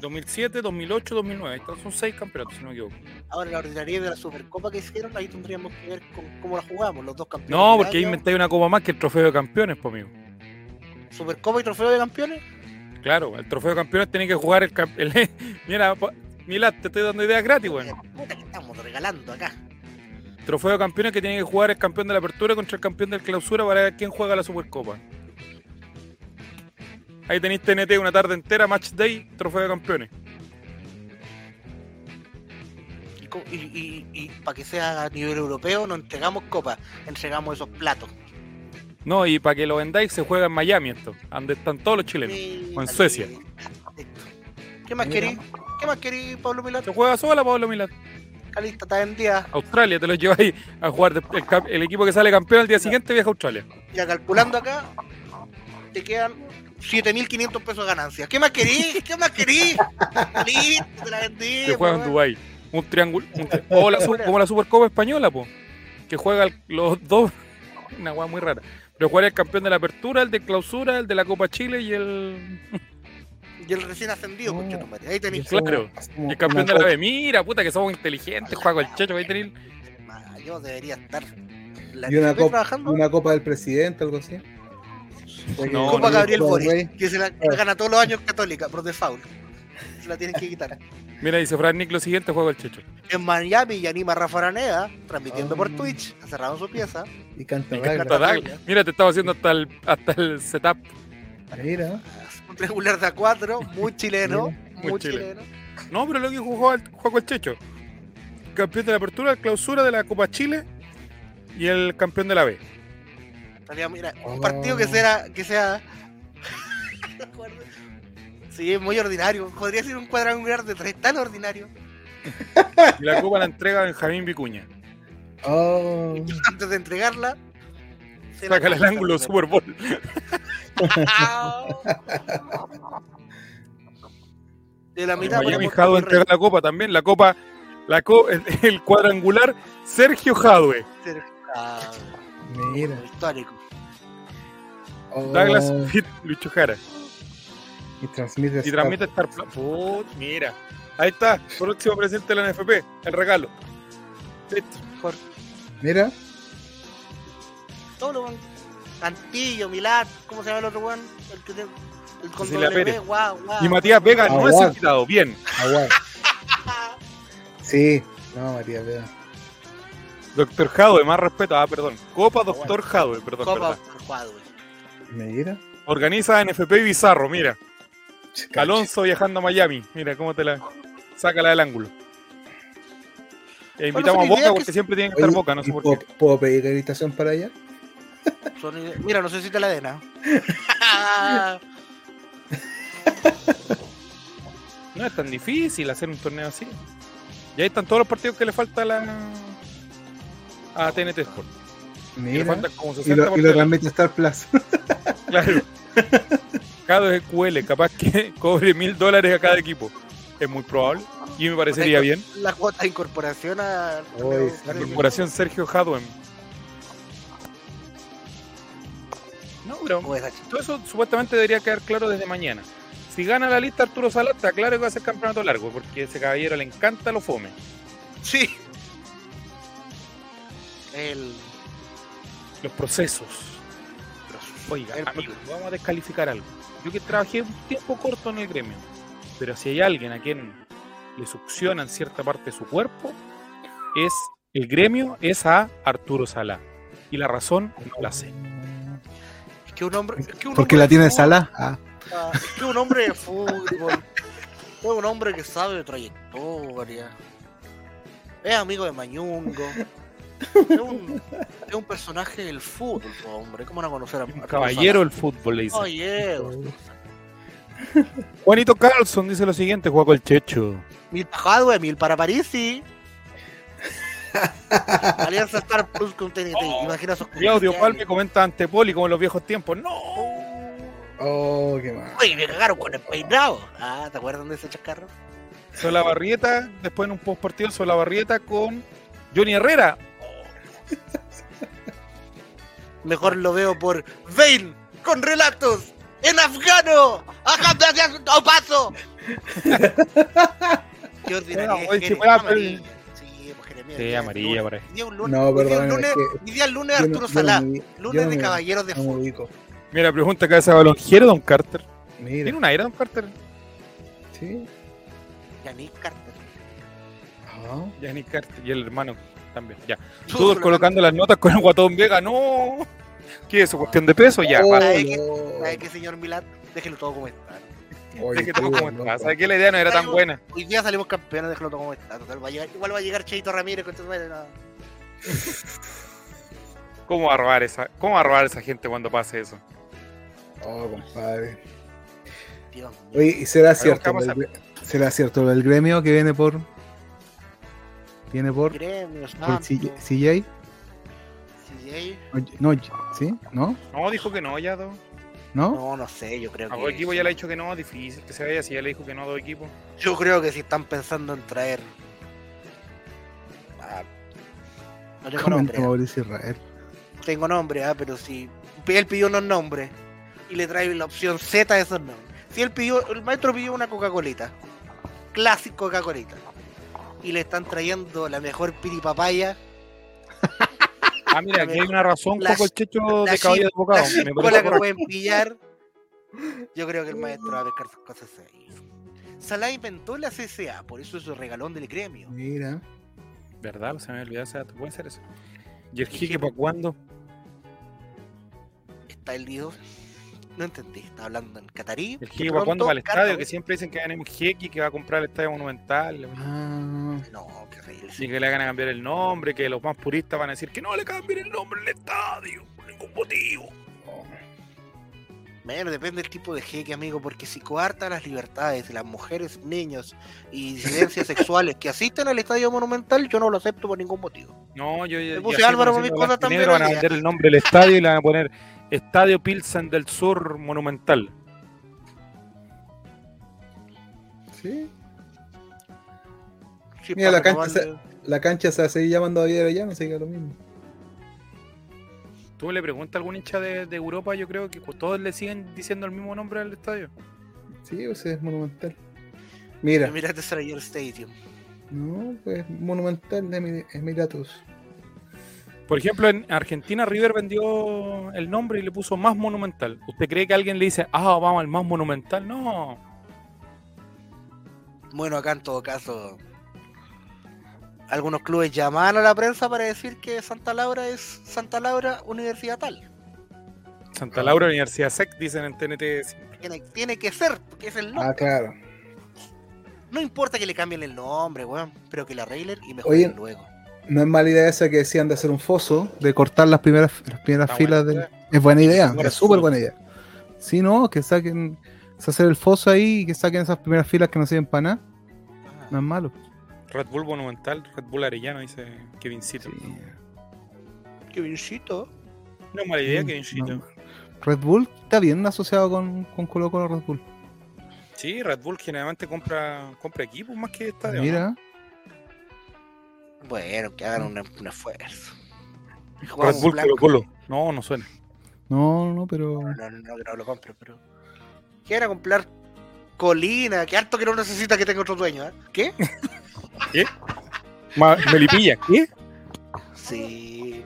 2007, 2008, 2009. Ahí están, son 6 campeonatos, si no me equivoco. Ahora la ordinaria de la Supercopa que hicieron, ahí tendríamos que ver con cómo la jugamos, los dos campeones. No, porque ahí inventáis una copa más que el trofeo de campeones, pues, amigo. Supercopa y trofeo de campeones. Claro, el trofeo de campeones tiene que jugar el, el- Mira, Milad, te estoy dando ideas gratis, bueno. Puta que estamos regalando acá. Trofeo de campeones que tiene que jugar el campeón de la apertura contra el campeón de la clausura para ver quién juega la Supercopa. Ahí tenéis TNT una tarde entera, match day, trofeo de campeones. Y, co- y, y, y para que sea a nivel europeo, no entregamos copas, entregamos esos platos. No, y para que lo vendáis se juega en Miami esto, donde están todos los chilenos. Sí, O en Suecia. ¿Qué más Mira. querí? ¿Qué más querí, Pablo Milat? Se juega sola, Pablo Milad. Calista, está en día. Australia, te lo lleváis a jugar. el, equipo que sale campeón al día siguiente viaja a Australia. Ya calculando acá, te quedan 7.500 pesos de ganancias. ¿Qué más querí? ¿Qué más querí? Listo, te la vendí. Que juega en pues, Dubái. Un triángulo. un tri- o la como la Supercopa Española, po. Que juega los dos. Una weá muy rara. Pero juega el campeón de la apertura, el de clausura, el de la Copa Chile y el, Y el recién ascendido, madre. Ahí tenéis. Claro. es y el campeón de la. B. Mira, puta, que somos inteligentes. Juega el Checho, ahí tenéis. Ah, Yo debería estar. La Y una copa, trabajando. una copa del presidente, algo así. No, Copa no, Gabriel Copa Boris, que se la, la gana todos los años Católica, por default. Se la tienen que quitar. Mira, dice Fran Nick lo siguiente, juega el Checho. En Miami y anima a Rafa Araneda, transmitiendo por Ah. Twitch, encerrado en su pieza. Y canta Y baila. canta Douglas. Mira, te estaba haciendo hasta el, hasta el setup. Mira, Un regular de A4, muy chileno. Muy muy chileno. chileno. No, pero lo que jugó el, jugó el Checho. Campeón de la apertura, la clausura de la Copa Chile y el campeón de la B. Mira, un partido que sea. Que sea... sí, es muy ordinario. Podría ser un cuadrangular de tres tan ordinario. Y la Copa la entrega Benjamín Vicuña. Oh, Antes de entregarla. se la Sácale el ángulo Super Bowl. De la mitad Miami Jadwe entrega la Copa también. La Copa, la co- el, el cuadrangular Sergio Jadwe. Rey. Ah, mira. histórico. Oh, Douglas Fit, Lucho Jara. Y transmite. Y Star- transmite Star Plus. Put, mira. Ahí está, próximo presidente de la NFP, el regalo. Listo. Por Mira. todo lo Cantillo, Milán, ¿cómo se llama el otro weón? El que te- el con guau, guau. Y Matías Vega no es invitado. Bien. Agua. Sí. No, Matías Vega. Doctor Jadwe, más respeto. Ah, perdón. Copa Doctor Jadwe, perdón, Copa Jadwe. Mira. Organiza NFP Bizarro, mira. Alonso viajando a Miami. Mira cómo te la. Sácala del ángulo. E invitamos a Boca porque que- siempre tiene que estar Oye, Boca, no sé ¿y por puedo, qué. ¿Puedo pedir acreditación para allá? Son ide- Mira, no sé si te la den, ¿ah? No es tan difícil hacer un torneo así. Y ahí están todos los partidos que le falta a la. a TNT Sport. Y le Mira. faltan como Y 60 lo, y lo transmite Star Plus. Claro. Cada QL, capaz que cobre mil dólares a cada equipo. Es muy probable. Y me parecería bien. La cuota de incorporación a. Oy, La corporación Sergio Hadwem. No, pero todo eso supuestamente debería quedar claro desde mañana. Si gana la lista Arturo Salat, está claro que va a ser campeonato largo, porque a ese caballero le encanta lo fome. Sí. El. Los procesos. Oiga, el- amigo, vamos a descalificar algo. Yo que trabajé un tiempo corto en el gremio, pero si hay alguien a quien le succionan cierta parte de su cuerpo, es el gremio, es a Arturo Salá. Y la razón no la sé. Es que un hombre. Es que un Porque hombre la tiene Sala. Ah, Es que un hombre de fútbol. Es un hombre que sabe de trayectoria. Es amigo de Mañungo. Es un, es un personaje del fútbol, po, hombre. ¿Cómo no conocer a Un a caballero del fútbol, le dice. Oye, Juanito Carlson dice lo siguiente, juega con el Checho. mil para Hadwe, mil para Parisi. Alianza Star Plus con TNT. Imagina esos Y Audio comerciales. Palme comenta ante Poli como en los viejos tiempos. ¡No! oh, qué mal. Oye, me cagaron con el peinado. Ah, ¿te acuerdan de ese chascarro? Solabarrieta, después en un post partido Solabarrieta con Johnny Herrera. Mejor lo veo por Vein con relatos en afgano. ¡Ajá, ¡A paso! Qué oye, Jerez, si amarilla. Sí, pues Jeremías, Sí, hoy día es amarilla lunes. por ahí. Lunes. No, perdón, es es lunes, que día es lunes no- Arturo no Salá. yo Lunes no de caballeros de no ubico. Mira, pregunta cabeza balonjero Don Carter. Mira. ¿Tiene un aire Don Carter? Sí. Yannick Carter. Ah, Yannick Carter y el hermano también. Ya. Todos lo- colocando las notas con el guatón Vega. ¡No! ¿Qué es eso? ¿Cuestión de peso? Ya, Oh, para. ¿Sabe qué? ¿Sabe qué, señor Milán? Déjelo todo como está. Que todo como está. ¿Sabes qué? La idea no era tan buena. Hoy día salimos campeones, déjelo todo como está. Total, va a llegar- igual va a llegar Cheito Ramírez con no. ¿Cómo va a robar esa, cómo va a robar esa gente cuando pase eso? Oh, compadre. Dios mío. Oye, ¿y será cierto, será cierto lo del gremio que viene por. Viene por. Gremio, por CJ? CJ? CJ. No, ¿sí? ¿No? No, dijo que no, ya dos. ¿No? No, no sé, yo creo A que. dos equipos ya le ha dicho que no, difícil que se vaya. Si ya le dijo que no a dos equipos. Yo creo que si están pensando en traer. Ah, no tengo nombre, ah, Mauricio Israel. tengo nombre, ah, pero si él pidió unos nombres y le trae la opción Z de esos nombres. Si él pidió, el maestro pidió una Coca-Colita, clásico Coca-Colita, y le están trayendo la mejor piripapaya, Ah, mira, aquí hay una razón La- poco el checho de caballo de bocado. Me la que pueden pillar. Yo creo que el maestro va a pescar sus cosas ahí. Salah inventó la CCA, por eso es el regalón del gremio. Mira. ¿Verdad? Se me olvidó ese dato. Puede ser eso. ¿Y el jique para cuándo? Está el lío. No entendí, está hablando en catarí. El que jeque va cuando pronto va al estadio, que siempre dicen que va a venir un jeque que va a comprar el estadio monumental. Ah, No, qué horrible. Y que le hagan a cambiar el nombre, que los más puristas van a decir que no le cambien el nombre al estadio, por ningún motivo. Bueno, depende del tipo de jeque, amigo, porque si coarta las libertades de las mujeres, niños y disidencias sexuales que asisten al estadio monumental, yo no lo acepto por ningún motivo. No, yo ya. Puse Álvaro con mis cosas también van a vender el nombre del estadio y le van a poner Estadio Pilsen del Sur Monumental. sí. Mira, la cancha renovarle- La cancha se va a seguir llamando a Vidal ya no sigue lo mismo. Tú le preguntas a algún hincha de, de Europa, yo creo que todos le siguen diciendo el mismo nombre al estadio. Sí, pues es monumental. Mira, Emirates Sarayur Stadium. no, pues monumental de Emir- Emiratos. Por ejemplo, en Argentina River vendió el nombre y le puso más monumental. ¿Usted cree que alguien le dice, ah, vamos al más monumental? No. Bueno, acá en todo caso, algunos clubes llamaban a la prensa para decir que Santa Laura es Santa Laura Universidad tal. Santa Laura Universidad SEC, dicen en TNT. Tiene, tiene que ser, porque es el nombre. Ah, claro. No importa que le cambien el nombre, weón, pero que la arreglen y mejoren luego. No es mala idea esa que decían de hacer un foso, de cortar las primeras, las primeras Está filas buena. Es buena idea, es súper buena idea. Si no, que saquen, se hacer el foso ahí y que saquen esas primeras filas que no sirven para nada, no es malo. Red Bull Monumental, Red Bull Arellano, dice Kevincito. Sí. Qué biencito. No es mala idea, Mm, Kevincito. no. Red Bull está bien asociado con, con Colo Colo Red Bull. Sí, Red Bull generalmente compra, compra equipos más que estadio. ¿no? Mira, Bueno, que hagan un, un esfuerzo. Red Bull. Colo Colo. No, no suena. no, no, pero. No, no, no, que no lo compre, pero. Quieren comprar Colina, que harto que no necesita que tenga otro dueño, ¿eh? ¿Qué? Ma- Melipilla, ¿qué? Sí.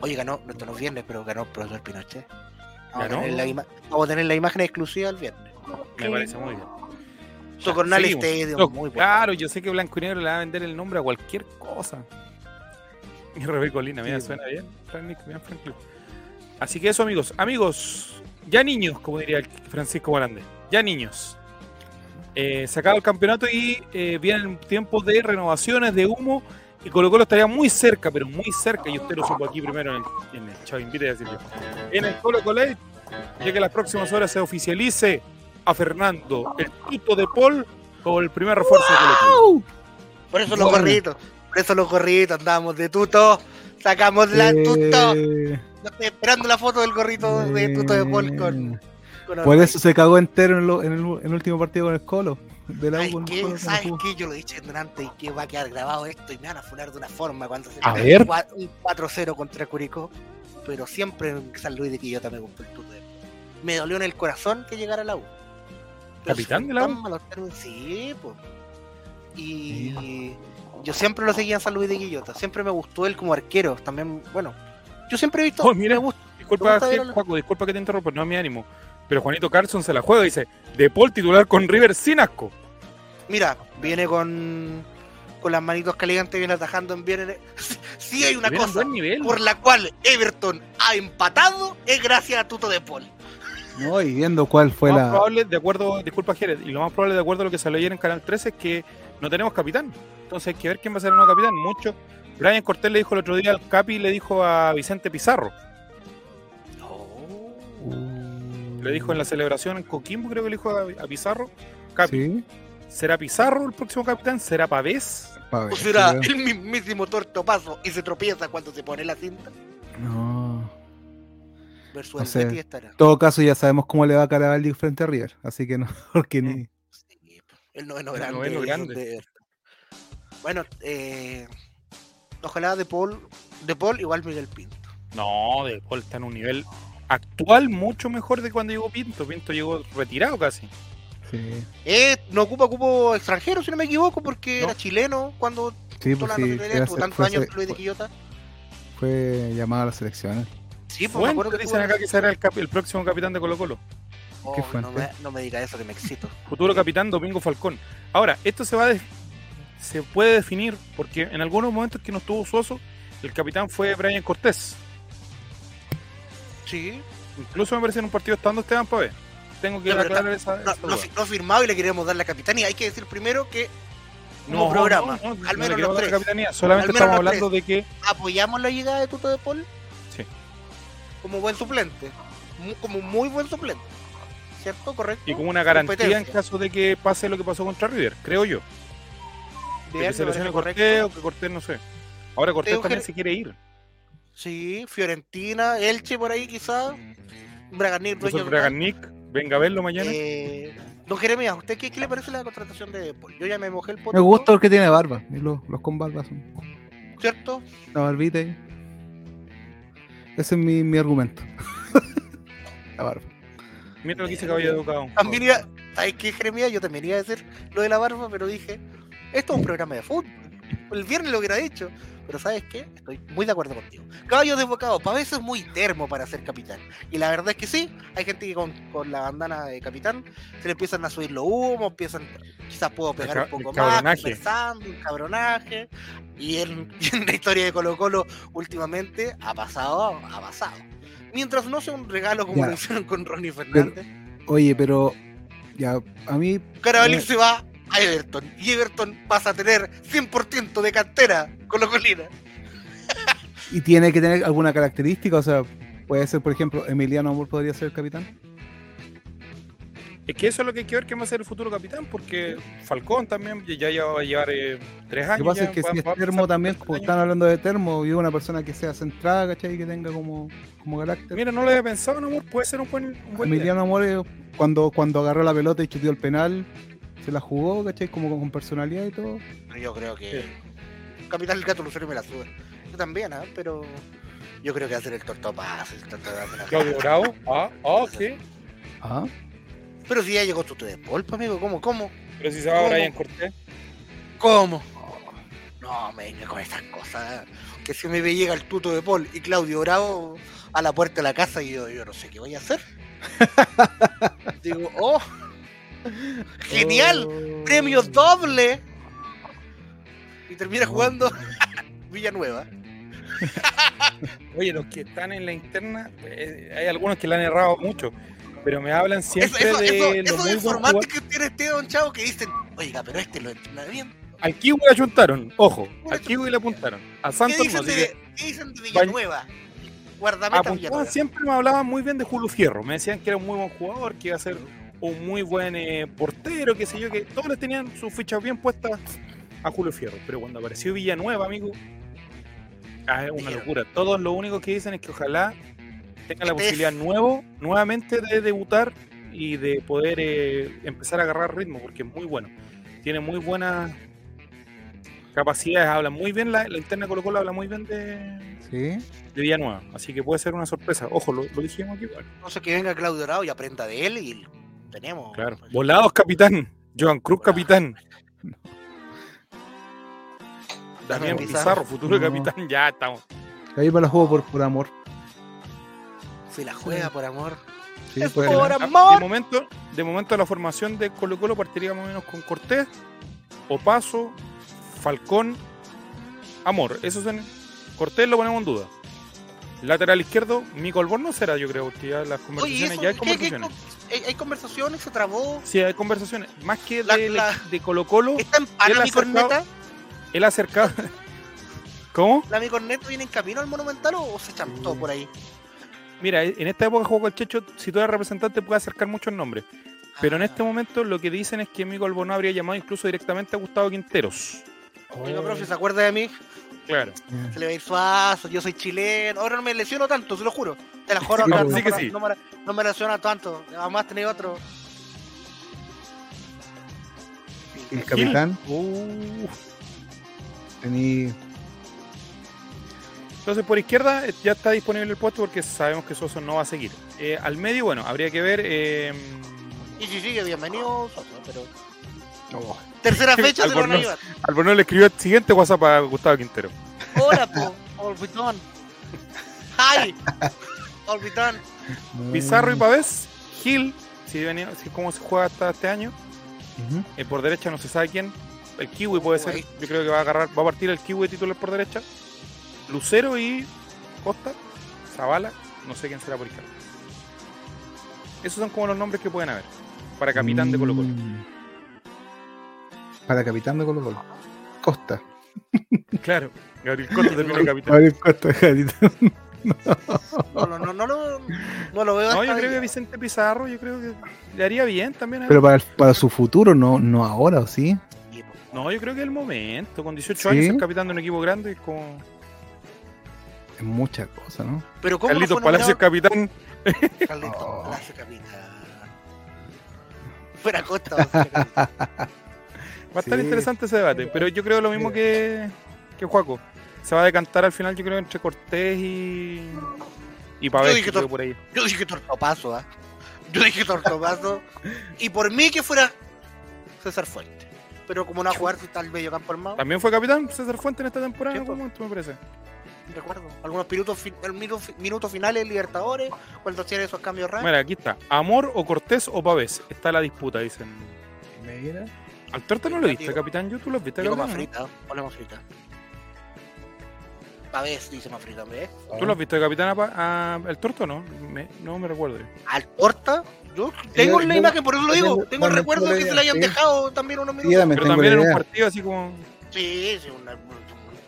Oye, ganó, no, esto no es viernes, pero ganó el profesor Pinochet. Vamos, A ¿Ganó? tener la vamos a tener la imagen exclusiva el viernes. Me parece muy bien. Socornal seguimos. Stadium, No, muy bueno. claro, yo sé que Blanco y Negro le va a vender el nombre a cualquier cosa. Y Rebe Colina, mira, Sí. suena bien. Frank- bien tranquilo. Así que eso, amigos. Amigos, ya niños, como diría Francisco Morande. Ya niños. Eh, se acaba el campeonato y eh, vienen tiempos de renovaciones, de humo. Y Colo Colo estaría muy cerca, pero muy cerca. Y usted lo supo aquí primero en el, en el Chavo Invite a decirlo. En el Colo Colo, ya que las próximas horas se oficialice a Fernando, el Tuto de Paul, como el primer refuerzo de Colo Colo. Por eso los gorritos. Por eso los gorritos andamos de tuto. Sacamos la tuto. Eh, No estoy esperando la foto del gorrito de tuto de Paul con. Con Por eso se cagó entero en, lo- en el, en el último partido con el Colo. De la ¿Sabes U? Colo, ¿Sabes qué? Yo lo he dicho antes y que va a quedar grabado esto y me van a funar de una forma cuando se A ver. un 4-0 contra Curicó. Pero siempre en San Luis de Quillota me gustó el tuto. Me dolió en el corazón que llegara la U. Pero ¿Capitán de la U? Sí, pues. Y yo siempre lo seguía en San Luis de Quillota. Siempre me gustó él como arquero. También, bueno. Yo siempre he visto. Oh, mira. me gusta. Disculpa, Me gusta sí, Paco, disculpa que te interrumpa, no es mi ánimo. Pero Juanito Carlson se la juega y dice, De Paul titular con River sin asco. Mira, viene con. Con las manitos calientes, viene atajando en bien. Sí, hay una cosa. nivel. por la cual Everton ha empatado es gracias a Tuto de Paul. No, y viendo cuál fue lo más la. probable, de acuerdo, disculpa Jerez, y lo más probable de acuerdo a lo que salió ayer en Canal 13 es que no tenemos capitán. Entonces hay que ver quién va a ser el nuevo capitán. Mucho. Brian Cortés le dijo el otro día al Capi, le dijo a Vicente Pizarro. Le dijo en la celebración en Coquimbo, creo que le dijo a, a Pizarro. Capi, Sí, ¿será Pizarro el próximo capitán? ¿Será Pavés? O será sí, el mismísimo tortopaso y se tropieza cuando se pone la cinta. No. Versus No sé. Estará. En todo caso, ya sabemos cómo le va a Carabaldi frente a River. Así que no, porque ni. Sí, el noveno El grande. noveno de- grande. de- Bueno, eh, ojalá de Paul, de Paul igual Miguel Pinto. No, De Paul está en un nivel actual mucho mejor de cuando llegó Pinto. Pinto llegó retirado casi. Sí, Eh, no ocupa cupo extranjero, si no me equivoco, porque No. era chileno cuando sí tuvo pues sí. era- estuvo tantos fue, años fue, Luis de Quillota. fue llamado a las selecciones. Sí, pues me acuerdo que dicen acá que será el, próximo capitán de Colo Colo. Oh, ¿Qué no, me, no me diga eso que me excito. Futuro capitán Domingo Falcón. Ahora, esto se va a de- se puede definir porque en algunos momentos que no estuvo Suoso, el capitán fue Brian Cortés. Sí. Incluso me parece en un partido estando Esteban Pabé. Tengo que pero aclarar esa, No, esa no, no firmado y le queremos dar la capitanía. Hay que decir primero que No, programa, no, no, al no menos los la tres. capitanía, Solamente menos estamos hablando de que apoyamos la llegada de Tuto de Paul Sí. como buen suplente. Como muy buen suplente. ¿Cierto? ¿Correcto? y como una garantía en caso de que pase lo que pasó contra River, creo yo. De que se lesione. Cortés o que Cortés no sé. Ahora Cortés también se quiere ir. Sí, Fiorentina, Elche por ahí quizás. Total. Braganic, venga a verlo mañana. Eh, don Jeremías, ¿a ¿usted qué, qué le parece la contratación de Paul? Yo ya me mojé el poto. Me gusta porque tiene barba. Y los, los con barba son. ¿Cierto? La barbita ahí. Ese es mi, mi argumento. la barba. Mira lo que dice Caballo Educado. También iba, ¿sabes qué, Jeremías? Yo también iba a decir lo de la barba, pero dije, esto es un programa de fútbol. El viernes lo hubiera dicho. Pero ¿sabes qué? Estoy muy de acuerdo contigo. Caballo desbocado, para veces es muy termo para ser capitán. Y la verdad es que sí, hay gente que con, con la bandana de capitán se le empiezan a subir los humos, empiezan, quizás puedo pegar un poco más, conversando, un cabronaje. Y en, y en la historia de Colo Colo últimamente ha pasado, ha pasado. Mientras no sea un regalo como Ya. lo hicieron con Ronnie Fernández. Oye, pero. Ya, a mí. Carabalí Eh. se va a Everton y Everton pasa a tener 100% de cantera con los colinas. Y tiene que tener alguna característica. O sea, puede ser, por ejemplo, Emiliano Amor podría ser el capitán. Es que eso es lo que hay que ver que va a ser el futuro capitán, porque Falcón también ya ya va a llevar eh, tres Lo años. que pasa ya es que va- si es termo también, como año. están hablando de termo, y una persona que sea centrada, ¿cachai? Que tenga como, como carácter. Mira, no lo había pensado, no, amor. Puede ser un buen. Un buen. Emiliano Amor, eh, cuando, cuando agarró la pelota y chuteó el penal, se la jugó, ¿cachai? Como con personalidad y todo. Yo creo que. Capitán del Gato Lucero me la sube. Yo también, ¿ah? Pero. Yo creo que va a ser el tortopaz. El tortopaz. Claudio Bravo. Ah, ah, ok. Ah, Pero si ya llegó tu de polpa, amigo, ¿cómo? ¿Cómo? Pero si se va ¿Cómo? Brian Cortés. ¿Cómo? No, me venga con esas cosas. Que si me llega el tuto de Paul y Claudio Bravo a la puerta de la casa y yo, yo no sé qué voy a hacer. Digo, oh, genial, Oh. premio doble. Y termina jugando Villanueva. Oye, los que están en la interna, eh, hay algunos que le han errado mucho, pero me hablan siempre eso, de eso, los eso muy de buen informante jugador. que tiene este don Chavo que dicen, oiga, pero este lo entrena bien. Al Kiwi le achuntaron, ojo, al Kiwi le apuntaron. A ¿Qué Santos no, dicen, así de, qué dicen de Villanueva? Guardameta apuntaban, Villanueva. siempre me hablaban muy bien de Julio Fierro, me decían que era un muy buen jugador, que iba a ser un muy buen eh, portero, qué sé yo, que todos les tenían sus fichas bien puestas a Julio Fierro, pero cuando apareció Villanueva, amigo, ah, es una locura. Todos lo único que dicen es que ojalá tenga la posibilidad nuevo, nuevamente de debutar y de poder eh, empezar a agarrar ritmo, porque es muy bueno. Tiene muy buenas capacidades, habla muy bien, la, la interna de Colo Colo habla muy bien de, sí. de Villanueva, así que puede ser una sorpresa. Ojo, lo, lo dijimos aquí igual. No sé que venga Claudio Dorado y aprenda de él y tenemos. Claro. Volados, capitán. Joan Cruz, capitán. Damián Pizarro. Pizarro, futuro No. capitán. Ya estamos. Ahí me la juego por, por amor. Se la juega por amor. Sí, Es pues, por Ah, amor. De momento, de momento la formación de Colo Colo partiría más o menos con Cortés, Opaso, Falcón, Amor. Esos son. Cortés lo ponemos en duda. Lateral izquierdo, Mico Alborno será, yo creo, ya las Oye, conversaciones, eso, ya hay ¿qué- qué- conversaciones. hay, hay conversaciones, se trabó. Sí, hay conversaciones. Más que La- de, la- de Colo Colo, ¿Está en pana mi corneta? él ha acercado. ¿Cómo? ¿La mi corneta viene en camino al Monumental o, se chantó por ahí? Mira, en esta época juego el Checho, si tú eres representante puedes acercar muchos nombres. Pero en Ah. este momento lo que dicen es que Mico Alborno habría llamado incluso directamente a Gustavo Quinteros. Oiga, profe, ¿se acuerda de mí? Claro. Se le va a ir suazo, yo soy chileno. Ahora no me lesiono tanto, se lo juro. Te la juro, Sí, no, no Sí que me- sí. no me, no me lesiona tanto. Además tenía otro. El capitán, Uh, tení. Entonces por izquierda eh, ya está disponible el puesto porque sabemos que Soso no va a seguir. Eh, al medio, bueno, habría que ver. eh, Y si sigue, bienvenido, Soso, pero. Tercera fecha se lo van a llevar. Le escribió el siguiente WhatsApp a Gustavo Quintero. Hola, po. Olvidón. Hi. Olvidón. Pizarro y Pavés, Gil, si venía, si cómo se juega hasta este año. Eh, por derecha no se sabe quién. El Kiwi puede ser. Yo creo que va a agarrar, va a partir el Kiwi de titular por derecha. Lucero y Costa, Zavala, no sé quién será por izquierda. Esos son como los nombres que pueden haber para capitán de Colo Colo. Para capitán de Colo Colo. Costa. Claro, Gabriel Costa termina de capitán. Gabriel Costa, capitán. No, no, no, no, lo- no lo veo No, yo creo que. Vicente Pizarro, yo creo que le haría bien también. a- Pero para, para su futuro, no, no ahora, ¿o sí? No, yo creo que es el momento. Con 18 ¿Sí? años ser capitán de un equipo grande es como. Es mucha cosa, ¿no? Pero ¿cómo no Carlitos fue Palacios capitán. Carlitos Oh. Palacios, capitán. Fuera Costa, va a ser capitán. Va a estar Sí. interesante ese debate, pero yo creo lo mismo que, que Juaco. Se va a decantar al final, yo creo, entre Cortés y. Y Pavés, dije que por ahí. Yo dije tortopaso, ¿ah? Yo dije tortopaso. y por mí que fuera César Fuente. Pero como no jugar, el medio campo armado, También fue capitán César Fuente en esta temporada, en algún pues. momento, me parece. recuerdo. Algunos minutos, fin- el minuto, minutos finales de Libertadores, cuando hacían esos cambios raros. Mira, aquí está. Amor o Cortés o Pavés. Está la disputa, dicen. Mira. Al torta no lo viste, capitán. ¿Yo tú lo viste, Digo capitán, más no? frita, ponle más frita. Pavés dice más frita, ¿ves? ¿Tú lo has visto de capitán a, Pa- a- el torto o no? Me- no me recuerdo. Al torta, yo tengo la imagen, por eso lo digo. tengo- el recuerdo de la que se le hayan dejado también unos minutos. Pero también la era un partido así como. Sí, sí, una-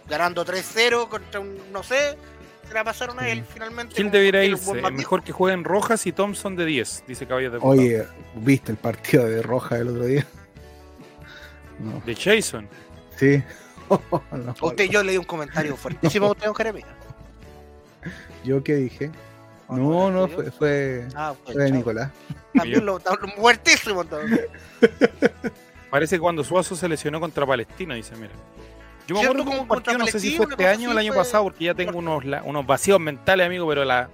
ganando 3-0 contra un, no sé, se la pasaron a él finalmente. Como debería irse. Es mejor que jueguen Rojas y Thompson de 10, dice Caballo de. Oye, ¿viste el partido de Roja el otro día? No. De Jason. Sí. No, A usted yo le di un comentario fuertísimo a usted, don Jeremías. ¿Yo qué dije? ¿O No, no, ¿Fue fue, yo? fue, Ah, fue. Nicolás. También lo, lo- muertísimo. entonces. Parece que cuando Suazo se lesionó contra Palestina, dice, mira. Yo me acuerdo Como un partido, no sé si fue este año o el año fue- pasado, porque ya tengo unos, la- unos vacíos mentales, amigo, pero la,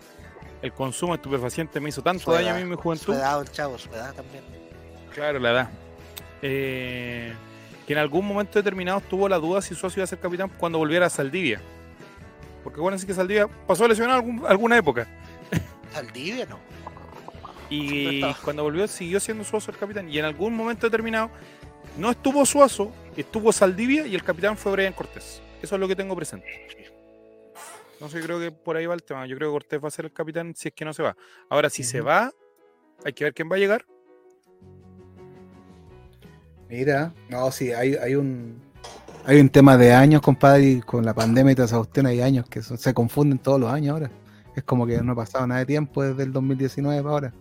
el consumo de estupefacientes me hizo tanto Su daño a mí en mi Su juventud. edad, el chavo, su edad también. Claro, la edad. Eh, que en algún momento determinado tuvo la duda si Suazo iba a ser capitán cuando volviera a Saldivia. Porque acuérdense que Saldivia pasó lesionado algún- alguna época. Saldivia, ¿no? Y cuando volvió siguió siendo Suazo el capitán. Y en algún momento determinado no estuvo Suazo, estuvo Saldivia y el capitán fue Brian Cortés. Eso es lo que tengo presente. Entonces yo creo que por ahí va el tema. Yo creo que Cortés va a ser el capitán si es que no se va. Ahora, si se va, hay que ver quién va a llegar. Mira, no, sí, hay, hay un hay un tema de años, compadre, y con la pandemia y toda esa cuestión hay años que son- se confunden todos los años ahora. Es como que no ha pasado nada de tiempo desde el 2019 para ahora.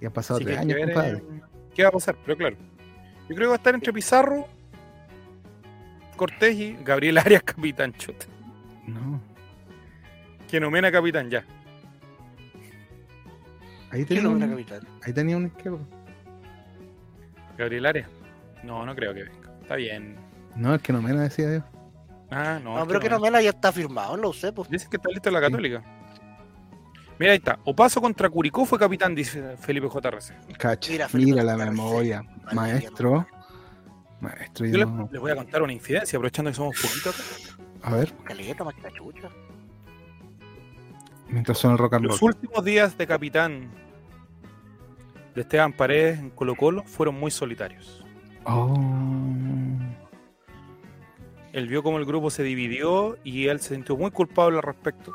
Y han pasado Así tres años, ver, compadre. eh, qué va a pasar. Pero claro, yo creo que va a estar entre Pizarro, Cortés y Gabriel Arias capitán. Chota. No. Que nomena capitán ya. Ahí ¿Quién tenía, un, capitán? ahí tenía un izquierdo. Gabriel Arias. No, no creo que venga. Está bien. No, es que no me la decía yo. Ah, no. No, es pero que no. Nomela ya está firmado, lo sé, pues. Dicen que está listo en la Católica. Mira, ahí está. Opaso contra Curicó fue capitán, dice Felipe JRC. Cacha, Mira, mira, la memoria. Maestro. Maestro, Yo yo les voy a contar una infidencia, aprovechando que somos poquitos. A ver, Caleta, la mientras suena el rock and Los últimos días de capitán de Esteban Paredes en Colo Colo fueron muy solitarios. Oh. Él vio cómo el grupo se dividió y él se sintió muy culpable al respecto.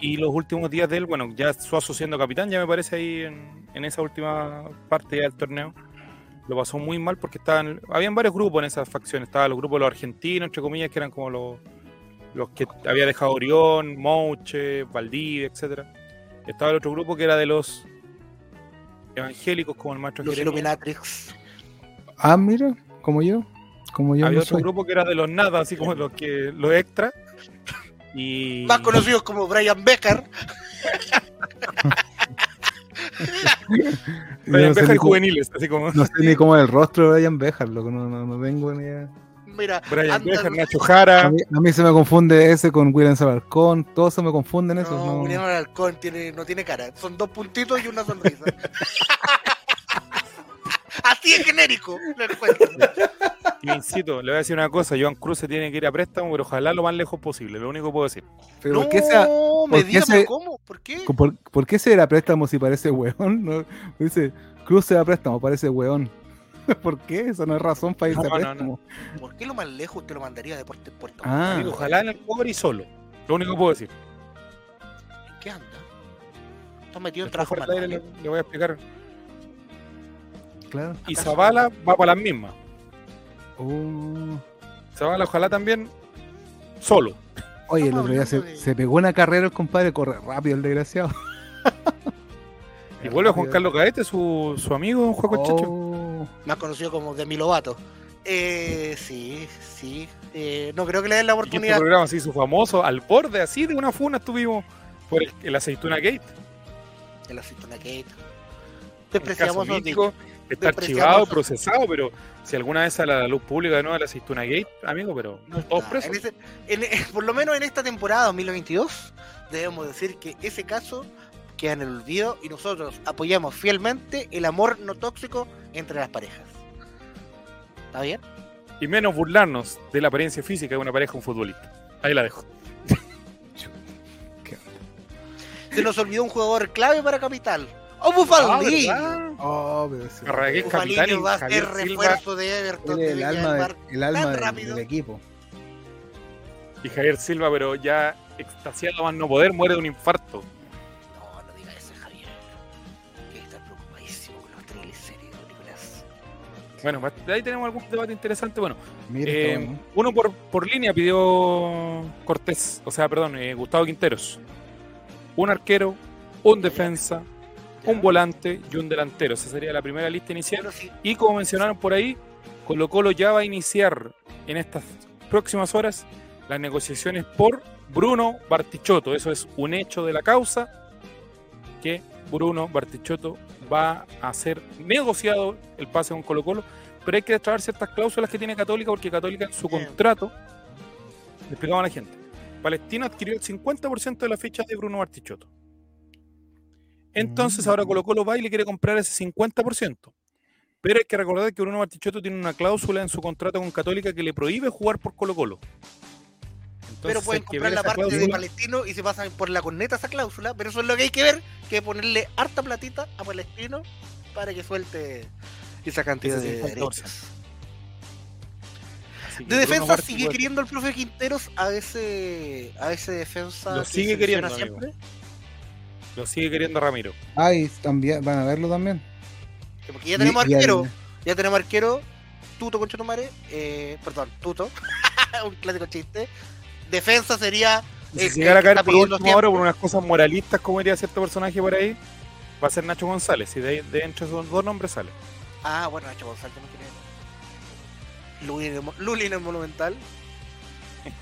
Y los últimos días de él, bueno, ya Suazo siendo capitán, ya me parece ahí en, en esa última parte del torneo, lo pasó muy mal porque estaban, habían varios grupos en esas facciones. Estaban los grupos de los argentinos, entre comillas, que eran como los, los que había dejado Orión, Mouche, Valdivia, etcétera. Estaba el otro grupo que era de los evangélicos, como el maestro Los. Illuminatrix. Ah, mira, como yo. Como yo Había no otro soy. grupo que era de los nada, así como los que los extras. Y Más conocidos como Brian Becker. Brian no, cómo, juveniles, así como no sé ni cómo es el rostro de Brian Bejar, loco, no, no, no tengo ni idea. Mira, Brian Bejar, Nacho Jara. A mí, a mí se me confunde ese con William Salarcón, todos se me confunden esos. No, No, William Alarcón tiene, no tiene cara. Son dos puntitos y una sonrisa. Así es genérico. lo encuentro. Y incito, le voy a decir una cosa, Joan Cruz se tiene que ir a préstamo, pero ojalá lo más lejos posible, lo único que puedo decir. Pero no, ¿por qué, sea, me qué diga, se- ¿cómo? ¿Por qué? por, por qué se era préstamo si parece weón? No, dice, Cruz se da préstamo, parece weón. ¿Por qué? Eso no es razón para irse No, a no. ¿Por qué lo más lejos usted lo mandaría de Puerto en Puerto? Ah. Amigo, ojalá en el cobre y solo, lo único que puedo decir. ¿En qué anda? Está metido en trabajo le, le voy a explicar. Claro. Y. Zavala va para las mismas. Oh. Zavala ojalá también solo. Oye, el otro día se, de- se pegó una carrera el compadre, corre rápido el desgraciado. Y vuelve Juan Carlos Gaete, su, su amigo, Juan Checho. Más conocido como Demi Lovato. Eh, sí, sí. Eh, no creo que le den la Y este oportunidad. programa se hizo famoso al borde así de una funa estuvimos por el, el aceituna gate. El aceituna caso Despreciamos mítico, está archivado, procesado, pero si alguna vez a la luz pública de nuevo el aceituna gate, amigo, pero No todos presos. En ese- en- por lo menos en esta temporada 2022, debemos decir que ese caso queda en el olvido y nosotros apoyamos fielmente el amor no tóxico entre las parejas. ¿Está bien? Y menos burlarnos de la apariencia física de una pareja de un futbolista. Ahí la dejo. Se nos olvidó un jugador clave para Capital. ¡Oh, Bufaldini! Ah, Oh, pero sí. Bufaldini va a ser refuerzo de Everton. De el Viña alma, del de- el alma tan del- rápido. del equipo. y Javier Silva, pero ya extasiado más no poder, muere de un infarto. Bueno, de ahí tenemos algún debate interesante. Bueno, Mira, eh, bueno. uno por, por línea pidió Cortés, o sea, perdón, eh, Gustavo Quinteros. Un arquero, un defensa, un volante y un delantero. Esa sería la primera lista inicial. Y como mencionaron por ahí, Colo Colo ya va a iniciar en estas próximas horas las negociaciones por Bruno Bartichotto. Eso es un hecho de la causa que Bruno Bartichotto va a ser negociado el pase con Colo Colo, pero hay que destrabar ciertas cláusulas que tiene Católica porque Católica en su contrato, le explicamos a la gente, Palestino adquirió el 50% de las fichas de Bruno Bartichotto. Entonces Mm. ahora Colo Colo va y le quiere comprar ese 50%. Pero hay que recordar que Bruno Bartichotto tiene una cláusula en su contrato con Católica que le prohíbe jugar por Colo Colo. Pero pueden comprar la parte de Palestino y se pasan por la corneta esa cláusula, pero eso es lo que hay que ver, que ponerle harta platita a Palestino para que suelte esa cantidad Ese de 50%. derechos. De defensa sigue queriendo el profe Quinteros a ese a ese defensa Lo sigue queriendo, amigo. siempre. Lo sigue queriendo Ramiro. Ay, también, van a verlo también. Porque ya tenemos Y- arquero, ya tenemos arquero, Tuto con Chetumare, eh, perdón, Tuto, un clásico chiste. Defensa sería si llegara a caer por pidiendo última hora tiempo. por unas cosas moralistas, como diría cierto personaje por ahí, va a ser Nacho González. Y de, de entre esos dos nombres sale. Ah, bueno, Nacho González no tiene. Luli en el, Monumental.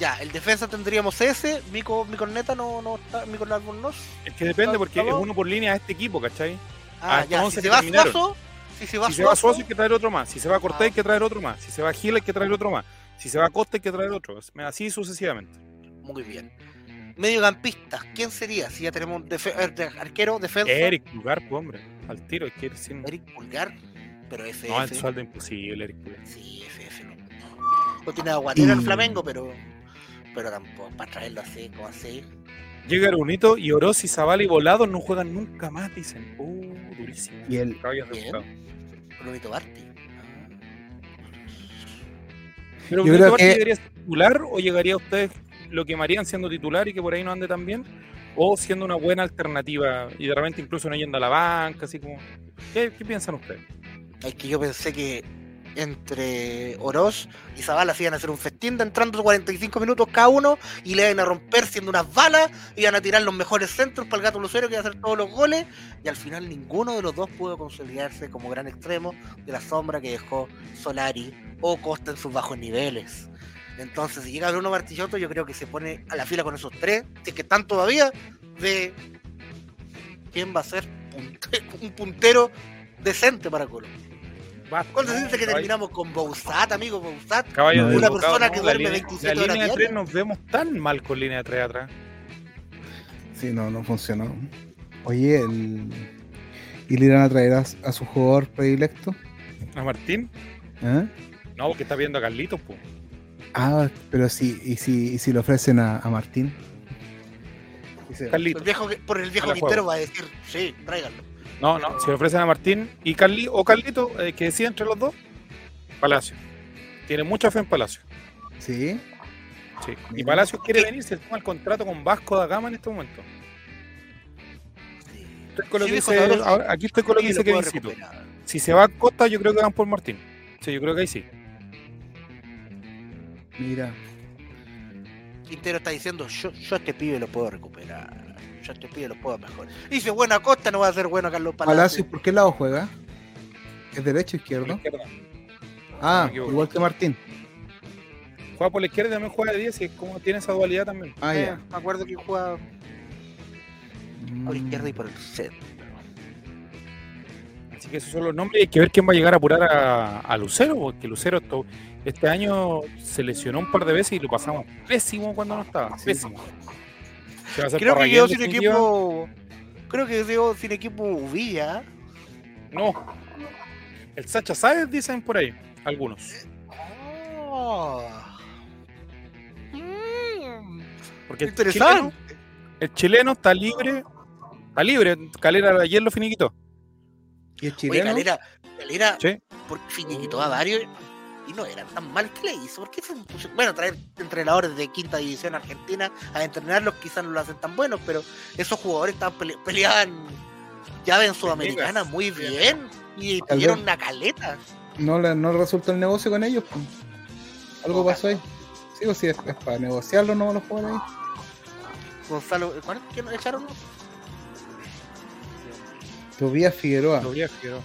Ya, el defensa tendríamos ese, Mico, mi corneta no, no está, Mico Árbol no. Es que depende porque es uno por línea de este equipo, ¿cachai? Ah, Ah, ya, entonces si se va. Suazo, si se va Si se va Suazo, Suazo hay que traer otro más. Si se va Cortés hay que traer otro más. Si se va Gil hay que traer otro más. Si se va Costa hay que traer otro. Así sucesivamente. muy bien. Mediocampista, ¿quién sería? Si ya tenemos defe- eh, de- arquero, defensa. Eric Pulgar, pues hombre. Al tiro, hay que ir sin. Eric Pulgar, pero FF. No, el sueldo imposible, Eric Pulgar. Sí, FF no. No tiene aguatero el Y- Flamengo, pero pero tampoco para traerlo así, como así. Llega Arunito y Oroz y Zavala y Volado no juegan nunca más, dicen. Uh, durísimo. Y el- Caballos de Bien. Volado. Pero Yo creo debería ser titular o llegaría a ustedes lo quemarían siendo titular y que por ahí no ande tan bien? O siendo una buena alternativa y de repente incluso no yendo a la banca, así como. ¿Qué, qué piensan ustedes? Es que yo pensé que entre Oroz y Zavala se iban a hacer un festín de entrando 45 minutos cada uno y le iban a romper siendo unas balas, iban a tirar los mejores centros para el gato Lucero que iba a hacer todos los goles y al final ninguno de los dos pudo consolidarse como gran extremo de la sombra que dejó Solari o Costa en sus bajos niveles. Entonces, si llega Bruno Martillotto, yo creo que se pone a la fila con esos tres, si que están todavía, de quién va a ser un puntero decente para Colo. Basta, ¿Cuándo dice que terminamos con Bouzat, amigo? Bouzat. caballo de una persona no, que la duerme línea- 27 La horas línea de diarias. tres nos vemos tan mal con línea de tres atrás. Sí, no, no funcionó. Oye, el... ¿y le irán a traer a, a su jugador predilecto? ¿A Martín? ¿Eh? No, porque está viendo a Carlitos, pues. Ah, pero sí, ¿y si, y si le ofrecen a, a Martín? Dice, El Carlitos. viejo, por el viejo la Quintero juego. va a decir, sí, tráiganlo. No, no, si le ofrecen a Martín y Carli o Carlito, eh, que decida entre los dos, Palacio. Tiene mucha fe en Palacio. ¿Sí? Sí. Y. Palacio quiere venir, se toma el contrato con Vasco da Gama en este momento. Estoy con lo Sí, que dice- ahora- aquí estoy con lo que dice Kevincito. recuperar. Si se va a Costa, yo creo que van por Martín. Sí, yo creo que ahí sí. Mira. Quintero está diciendo, yo, yo a este pibe lo puedo recuperar. Yo a este pibe lo puedo mejorar. Dice, bueno, Acosta no va a ser bueno Carlos Palacios. Palacios, ¿por qué lado juega? ¿Es derecho o izquierdo? Ah, igual que Martín. Juega por la izquierda y también juega de 10 y es como tiene esa dualidad también. Ah, Eh, ya. me acuerdo que jugaba por Mm. izquierda y por el centro. Así que esos son los nombres y hay que ver quién va a llegar a apurar a, a Lucero, porque Lucero esto- este año se lesionó un par de veces y lo pasamos pésimo cuando no estaba. Pésimo. Creo que quedó sin equipo. Creo que quedó sin equipo Villa. No. El Sacha Sáez dicen por ahí, algunos. Oh. Mm, Porque el chileno, interesante. el chileno está libre. Está libre. Calera ayer lo finiquitó. ¿Y Oye, chileno? Calera, Calera Sí. porque finiquitó a varios y no era tan mal que le hizo. ¿Por qué se puso- Bueno, traer entrenadores de quinta división argentina a entrenarlos quizás no lo hacen tan buenos, pero esos jugadores estaban pele- peleaban llave en Sudamericana ligas. muy bien y vez. una caleta. No, le, no resulta el negocio con ellos. pues. Algo pasó ahí. Sí, o sí, es, es para negociarlo, no los jugadores ahí. Gonzalo, ¿cuál? ¿quién echaron? Tobías Figueroa. Todavía Figueroa.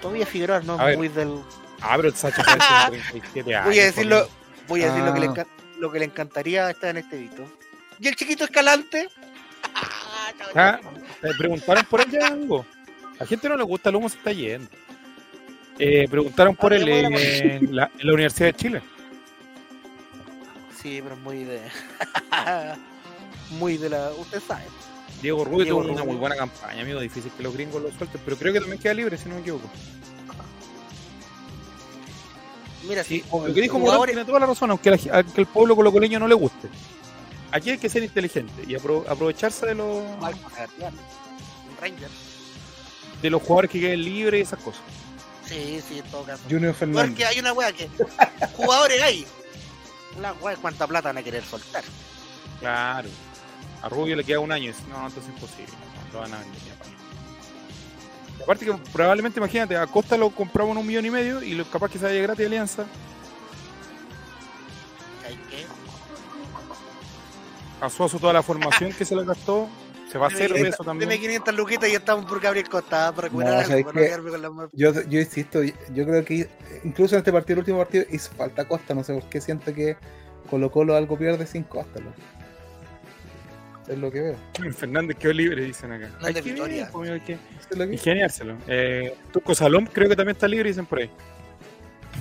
Todavía Figueroa no muy del. Ah, pero el Sacha tiene 37 años. Voy a decirlo, por voy a decir lo, que le Ah. lo que le encantaría estar en este vito. ¿Y el chiquito escalante? Ah, ¿me preguntaron por él ya, amigo? A gente no le gusta el humo, se está yendo. Eh, preguntaron por él de la en la, en la Universidad de Chile. Sí, pero es muy de. muy de la. Usted sabe. Diego Rubio Diego tuvo una muy buena campaña, amigo. Difícil que los gringos lo suelten, pero creo que también queda libre, si no me equivoco. Mira, Sí, sí, lo que dijo jugadores- tiene toda la razón, aunque, la- aunque el pueblo colocoleño no le guste. Aquí hay que ser inteligente y apro- aprovecharse de los, de los jugadores que queden libres y esas cosas. Sí, sí, en todo caso. Junior Fernández. Porque hay una wea que. jugadores hay. La wea, ¿cuánta plata van a querer soltar? Claro. A Rubio le queda un año. y dice, No, entonces es imposible. No, lo van a vender. Y Aparte que probablemente, imagínate, a Costa lo compramos en un millón y medio y lo, capaz que se vaya gratis a Alianza. ¿Hay que? A Suazo toda la formación que se le gastó. Se va a hacer eso también. Deme 500 luquitas y ya estamos por Gabriel Costa para recuperar No, algo, ¿sabes para no qué? quedarme con la. Yo, yo insisto, yo creo que incluso en este partido, el último partido, hizo falta Costa. No sé por qué siento que Colo Colo algo pierde sin Costa. loco. Es lo que veo. Fernández quedó libre, dicen acá. No Hay que ver, pues, amigo, hay que Eso es lo que- ingeniárselo. Eh, Tuco Salom creo que también está libre, dicen por ahí.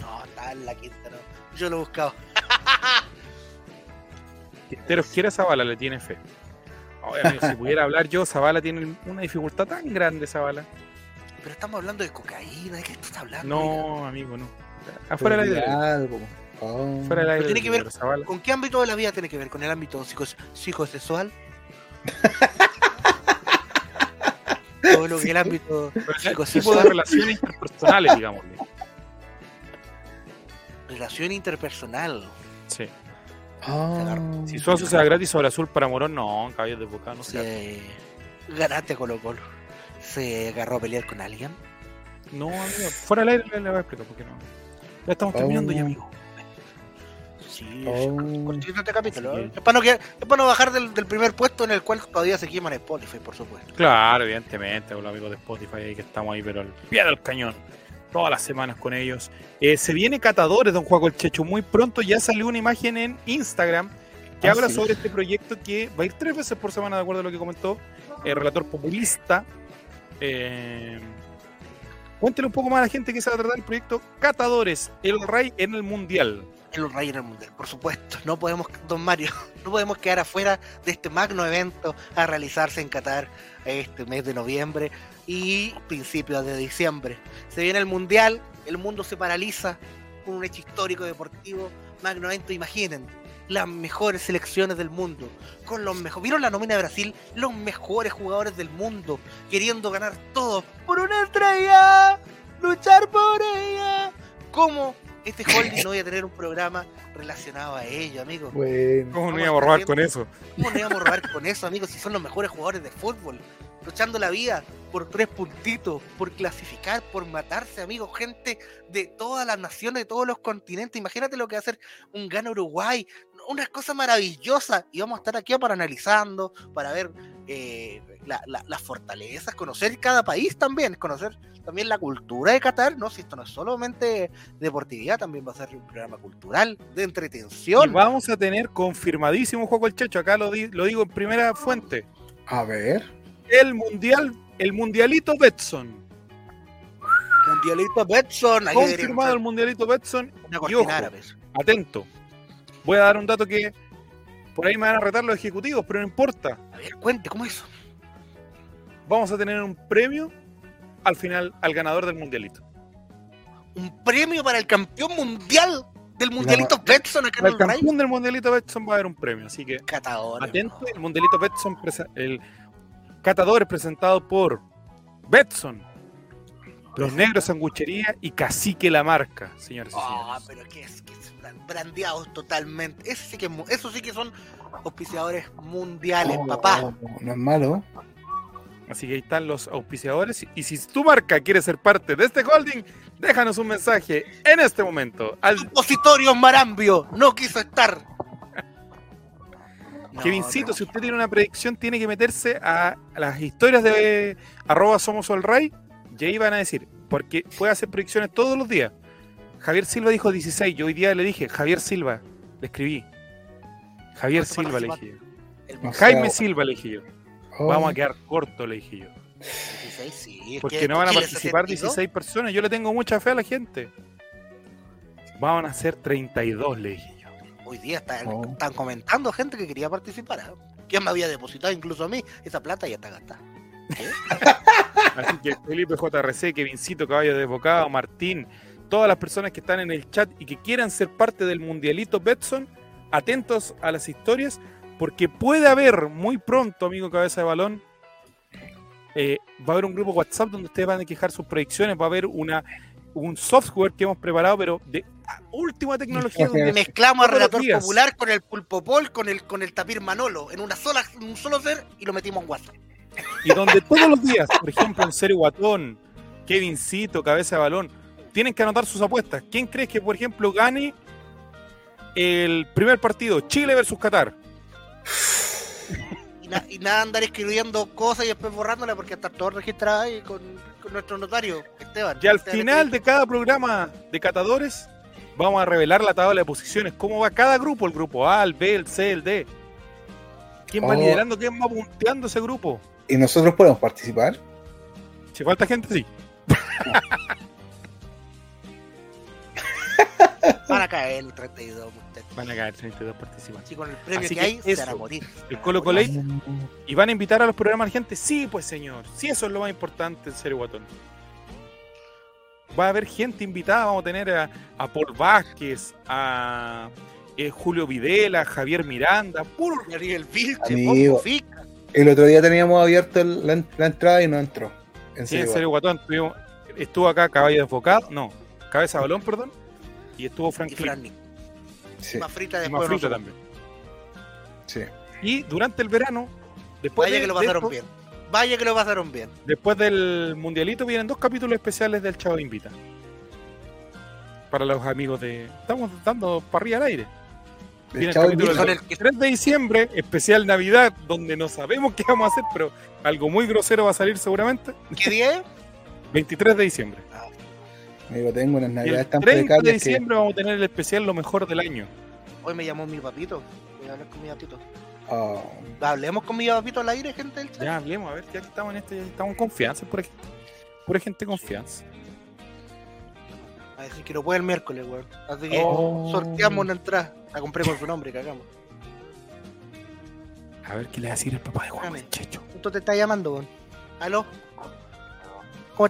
No, está en la quinta, no. Yo lo he buscado. Quinteros quiere a Zavala, le tiene fe. Oye, amigo, si pudiera hablar yo, Zavala tiene una dificultad tan grande, Zavala. Pero estamos hablando de cocaína, ¿de qué estás hablando? No, amigo, no. Afuera del aire. algo. Oh. Fuera del aire. tiene que ver-. ¿Con qué ámbito de la vida tiene que ver? ¿Con el ámbito psicos- psicosexual? ¿O lo que el ámbito ese tipo de psicosexual? relaciones interpersonales, digámosle. Relación interpersonal. Sí. Ah. Si Suazo se da gratis sobre azul para Morón, no, caballos de boca, no sé. Se... Ganaste Colo Colo. ¿Se agarró a pelear con alguien? No, amigo, fuera del aire le, voy a explicar por qué no. Ya estamos terminando ya, Oh. amigo. Sí, Oh. cortito este capítulo. Sí. ¿eh? Es para no, quedar- es para no bajar del, del primer puesto en el cual todavía se quema en Spotify, por supuesto. Claro, evidentemente, con los amigos de Spotify ahí que estamos ahí, pero al pie del cañón. Todas las semanas con ellos. Eh, se viene Catadores, don Juaco el Checho. Muy pronto ya salió una imagen en Instagram que Ah, habla sí. sobre este proyecto que va a ir tres veces por semana, de acuerdo a lo que comentó el relator populista. Eh, cuéntele un poco más a la gente que se va a tratar el proyecto Catadores, el Rey en el Mundial. En los Reyes del Mundial, por supuesto. No podemos, don Mario, no podemos quedar afuera de este magno evento a realizarse en Qatar este mes de noviembre y principios de diciembre. Se viene el Mundial, el mundo se paraliza con un hecho histórico deportivo, magno evento, imaginen. Las mejores selecciones del mundo, con los mejores. ¿Vieron la nómina de Brasil? Los mejores jugadores del mundo, queriendo ganar todo por una estrella, luchar por ella. ¿Cómo Este holding no voy a tener un programa relacionado a ello, amigo. Bueno. ¿Cómo no Vamos íbamos a robar con eso? ¿Cómo no íbamos a robar con eso, amigos? Si son los mejores jugadores de fútbol. Luchando la vida por tres puntitos, por clasificar, por matarse, amigos. Gente de todas las naciones, de todos los continentes. Imagínate lo que va a hacer un gana Uruguay. Una cosa maravillosa. Y vamos a estar aquí para analizando, para ver eh, la- la- las fortalezas, conocer cada país también, conocer también la cultura de Qatar. No, si esto no es solamente deportividad, también va a ser un programa cultural, de Y entretención. vamos a tener confirmadísimo Juego el Checho. Acá lo, di- lo digo en primera fuente. A ver. El mundial, el mundialito Betson. Mundialito Betson. Confirmado el mundialito Betson. Una Y ojo, árabe. Atento. Voy a dar un dato que por ahí me van a retar los ejecutivos, pero no importa. A ver, cuente, ¿cómo es eso? Vamos a tener un premio al final al ganador del mundialito. Un premio para el campeón mundial del Mundialito Betson acá en el Ray. campeón del mundialito Betson va a haber un premio, así que Catador. atento. El mundialito Betson, el catador es presentado por Betson, Los Negros Sanguchería y Cacique La Marca, señores y Ah, pero que es, que brandeados totalmente. Eso sí que, eso sí que son auspiciadores mundiales, Oh, papá. No es malo. Así que ahí están los auspiciadores. Y si tu marca quiere ser parte de este holding, déjanos un mensaje en este momento al Supositorio Marambio no quiso estar. No, Kevincito, si usted tiene una predicción, tiene que meterse a las historias de arroba somos All Right, y ahí van a decir, porque puede hacer predicciones todos los días. Javier Silva dijo 16, yo hoy día le dije, Javier Silva, le escribí. Javier ¿Cuánto Silva le dije yo. Jaime Silva le dije yo. Oh, Vamos a quedar corto, le dije yo. 16, sí. es Porque que no van a participar 62, 16 personas, yo le tengo mucha fe a la gente. Van a ser 32, le dije yo. Hoy día están, Oh. están comentando gente que quería participar. ¿eh? ¿Quién me había depositado incluso a mí? Esa plata ya está gastada. Así que Felipe JRC, Kevincito, Caballo de Bocado, Martín, todas las personas que están en el chat y que quieran ser parte del Mundialito Betson, atentos a las historias, porque puede haber muy pronto, amigo Cabeza de Balón, eh, va a haber un grupo WhatsApp donde ustedes van a quejar sus predicciones, va a haber una un software que hemos preparado, pero de última tecnología, donde Mezclamos a Relator días. Popular con el Pulpo Pol, con el, con el Tapir Manolo, en una sola, en un solo ser y lo metimos en WhatsApp. y donde todos los días, por ejemplo, en Serio Guatón, Kevincito, Cabeza de Balón, tienen que anotar sus apuestas. ¿Quién crees que, por ejemplo, gane el primer partido, Chile versus Qatar? Y, na- y nada andar escribiendo cosas y después borrándolas porque está todo registrado ahí con, con nuestro notario, Esteban. Y al Esteban final de cada programa de catadores, vamos a revelar la tabla de posiciones, cómo va cada grupo, el grupo A, el B, el C, el D. ¿Quién va Oh. liderando, quién va punteando ese grupo? ¿Y nosotros podemos participar? Si falta gente, sí. Van a caer el 32, usted. Van a caer 32 participantes. Así con el premio Así que, que hay, se van a morir. El Colo Colo ¿Y van a invitar a los programas a la gente? Sí, pues señor. Sí, eso es lo más importante en Serio Guatón. Va a haber gente invitada. Vamos a tener a, a Paul Vázquez, a eh, Julio Videla, Javier Miranda, puro. Ariel Vilche. El otro día teníamos abierto el- la, la entrada y no entró. En Sí, en serio. Serio Guatón. tuvimos- estuvo acá Caballo Desbocado, no, Cabeza de Balón, perdón. Y estuvo Y Franklin. Franny. Sí, Más frita Y después. más nosotros. también. sí. Y durante el verano, después, Vaya de- que lo de pasaron esto, bien. Vaya que lo pasaron bien. después del Mundialito, vienen dos capítulos especiales del Chavo Invita. Para los amigos de. Estamos dando parrilla al aire. El Viene el Chavo invita. El que- 3 de diciembre, especial Navidad, donde no sabemos qué vamos a hacer, pero algo muy grosero va a salir seguramente. ¿Qué día es? 23 de diciembre. Amigo, tengo unas el navidades tan 30 de que. diciembre vamos a tener el especial Lo mejor del año. Hoy me llamó mi papito. Voy a hablar con mi papito. Oh, Hablemos con mi papito al aire, gente del chat. Ya hablemos, a ver, ya que estamos en esto, ya estamos en confianza, pura gente, pura gente de confianza. A decir que no puede el miércoles, weón. Así que Oh. sorteamos una entrada. La compré con su nombre, cagamos. A ver qué le va a decir el papá de Juan Espérame. Checho. Justo te está llamando, weón. ¿Aló? ¿Cómo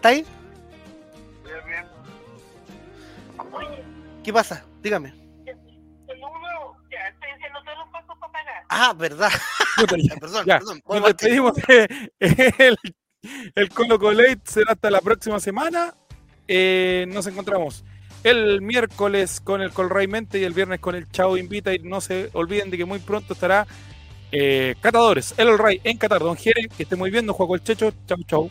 ¿Qué pasa? Dígame. Ya estoy haciendo todos los pasos para pagar. Ah, verdad. Puta, ya. perdón, Ya, perdón. Nos despedimos de el, el Colo Colate será hasta la próxima semana. Eh, nos encontramos el miércoles con el Colray Mente y el viernes con el Chao Invita. Y no se olviden de que muy pronto estará eh, Catadores, el All Ray en Qatar. Don Jere, que esté muy bien, don Juaco el Checho. Chau, chau.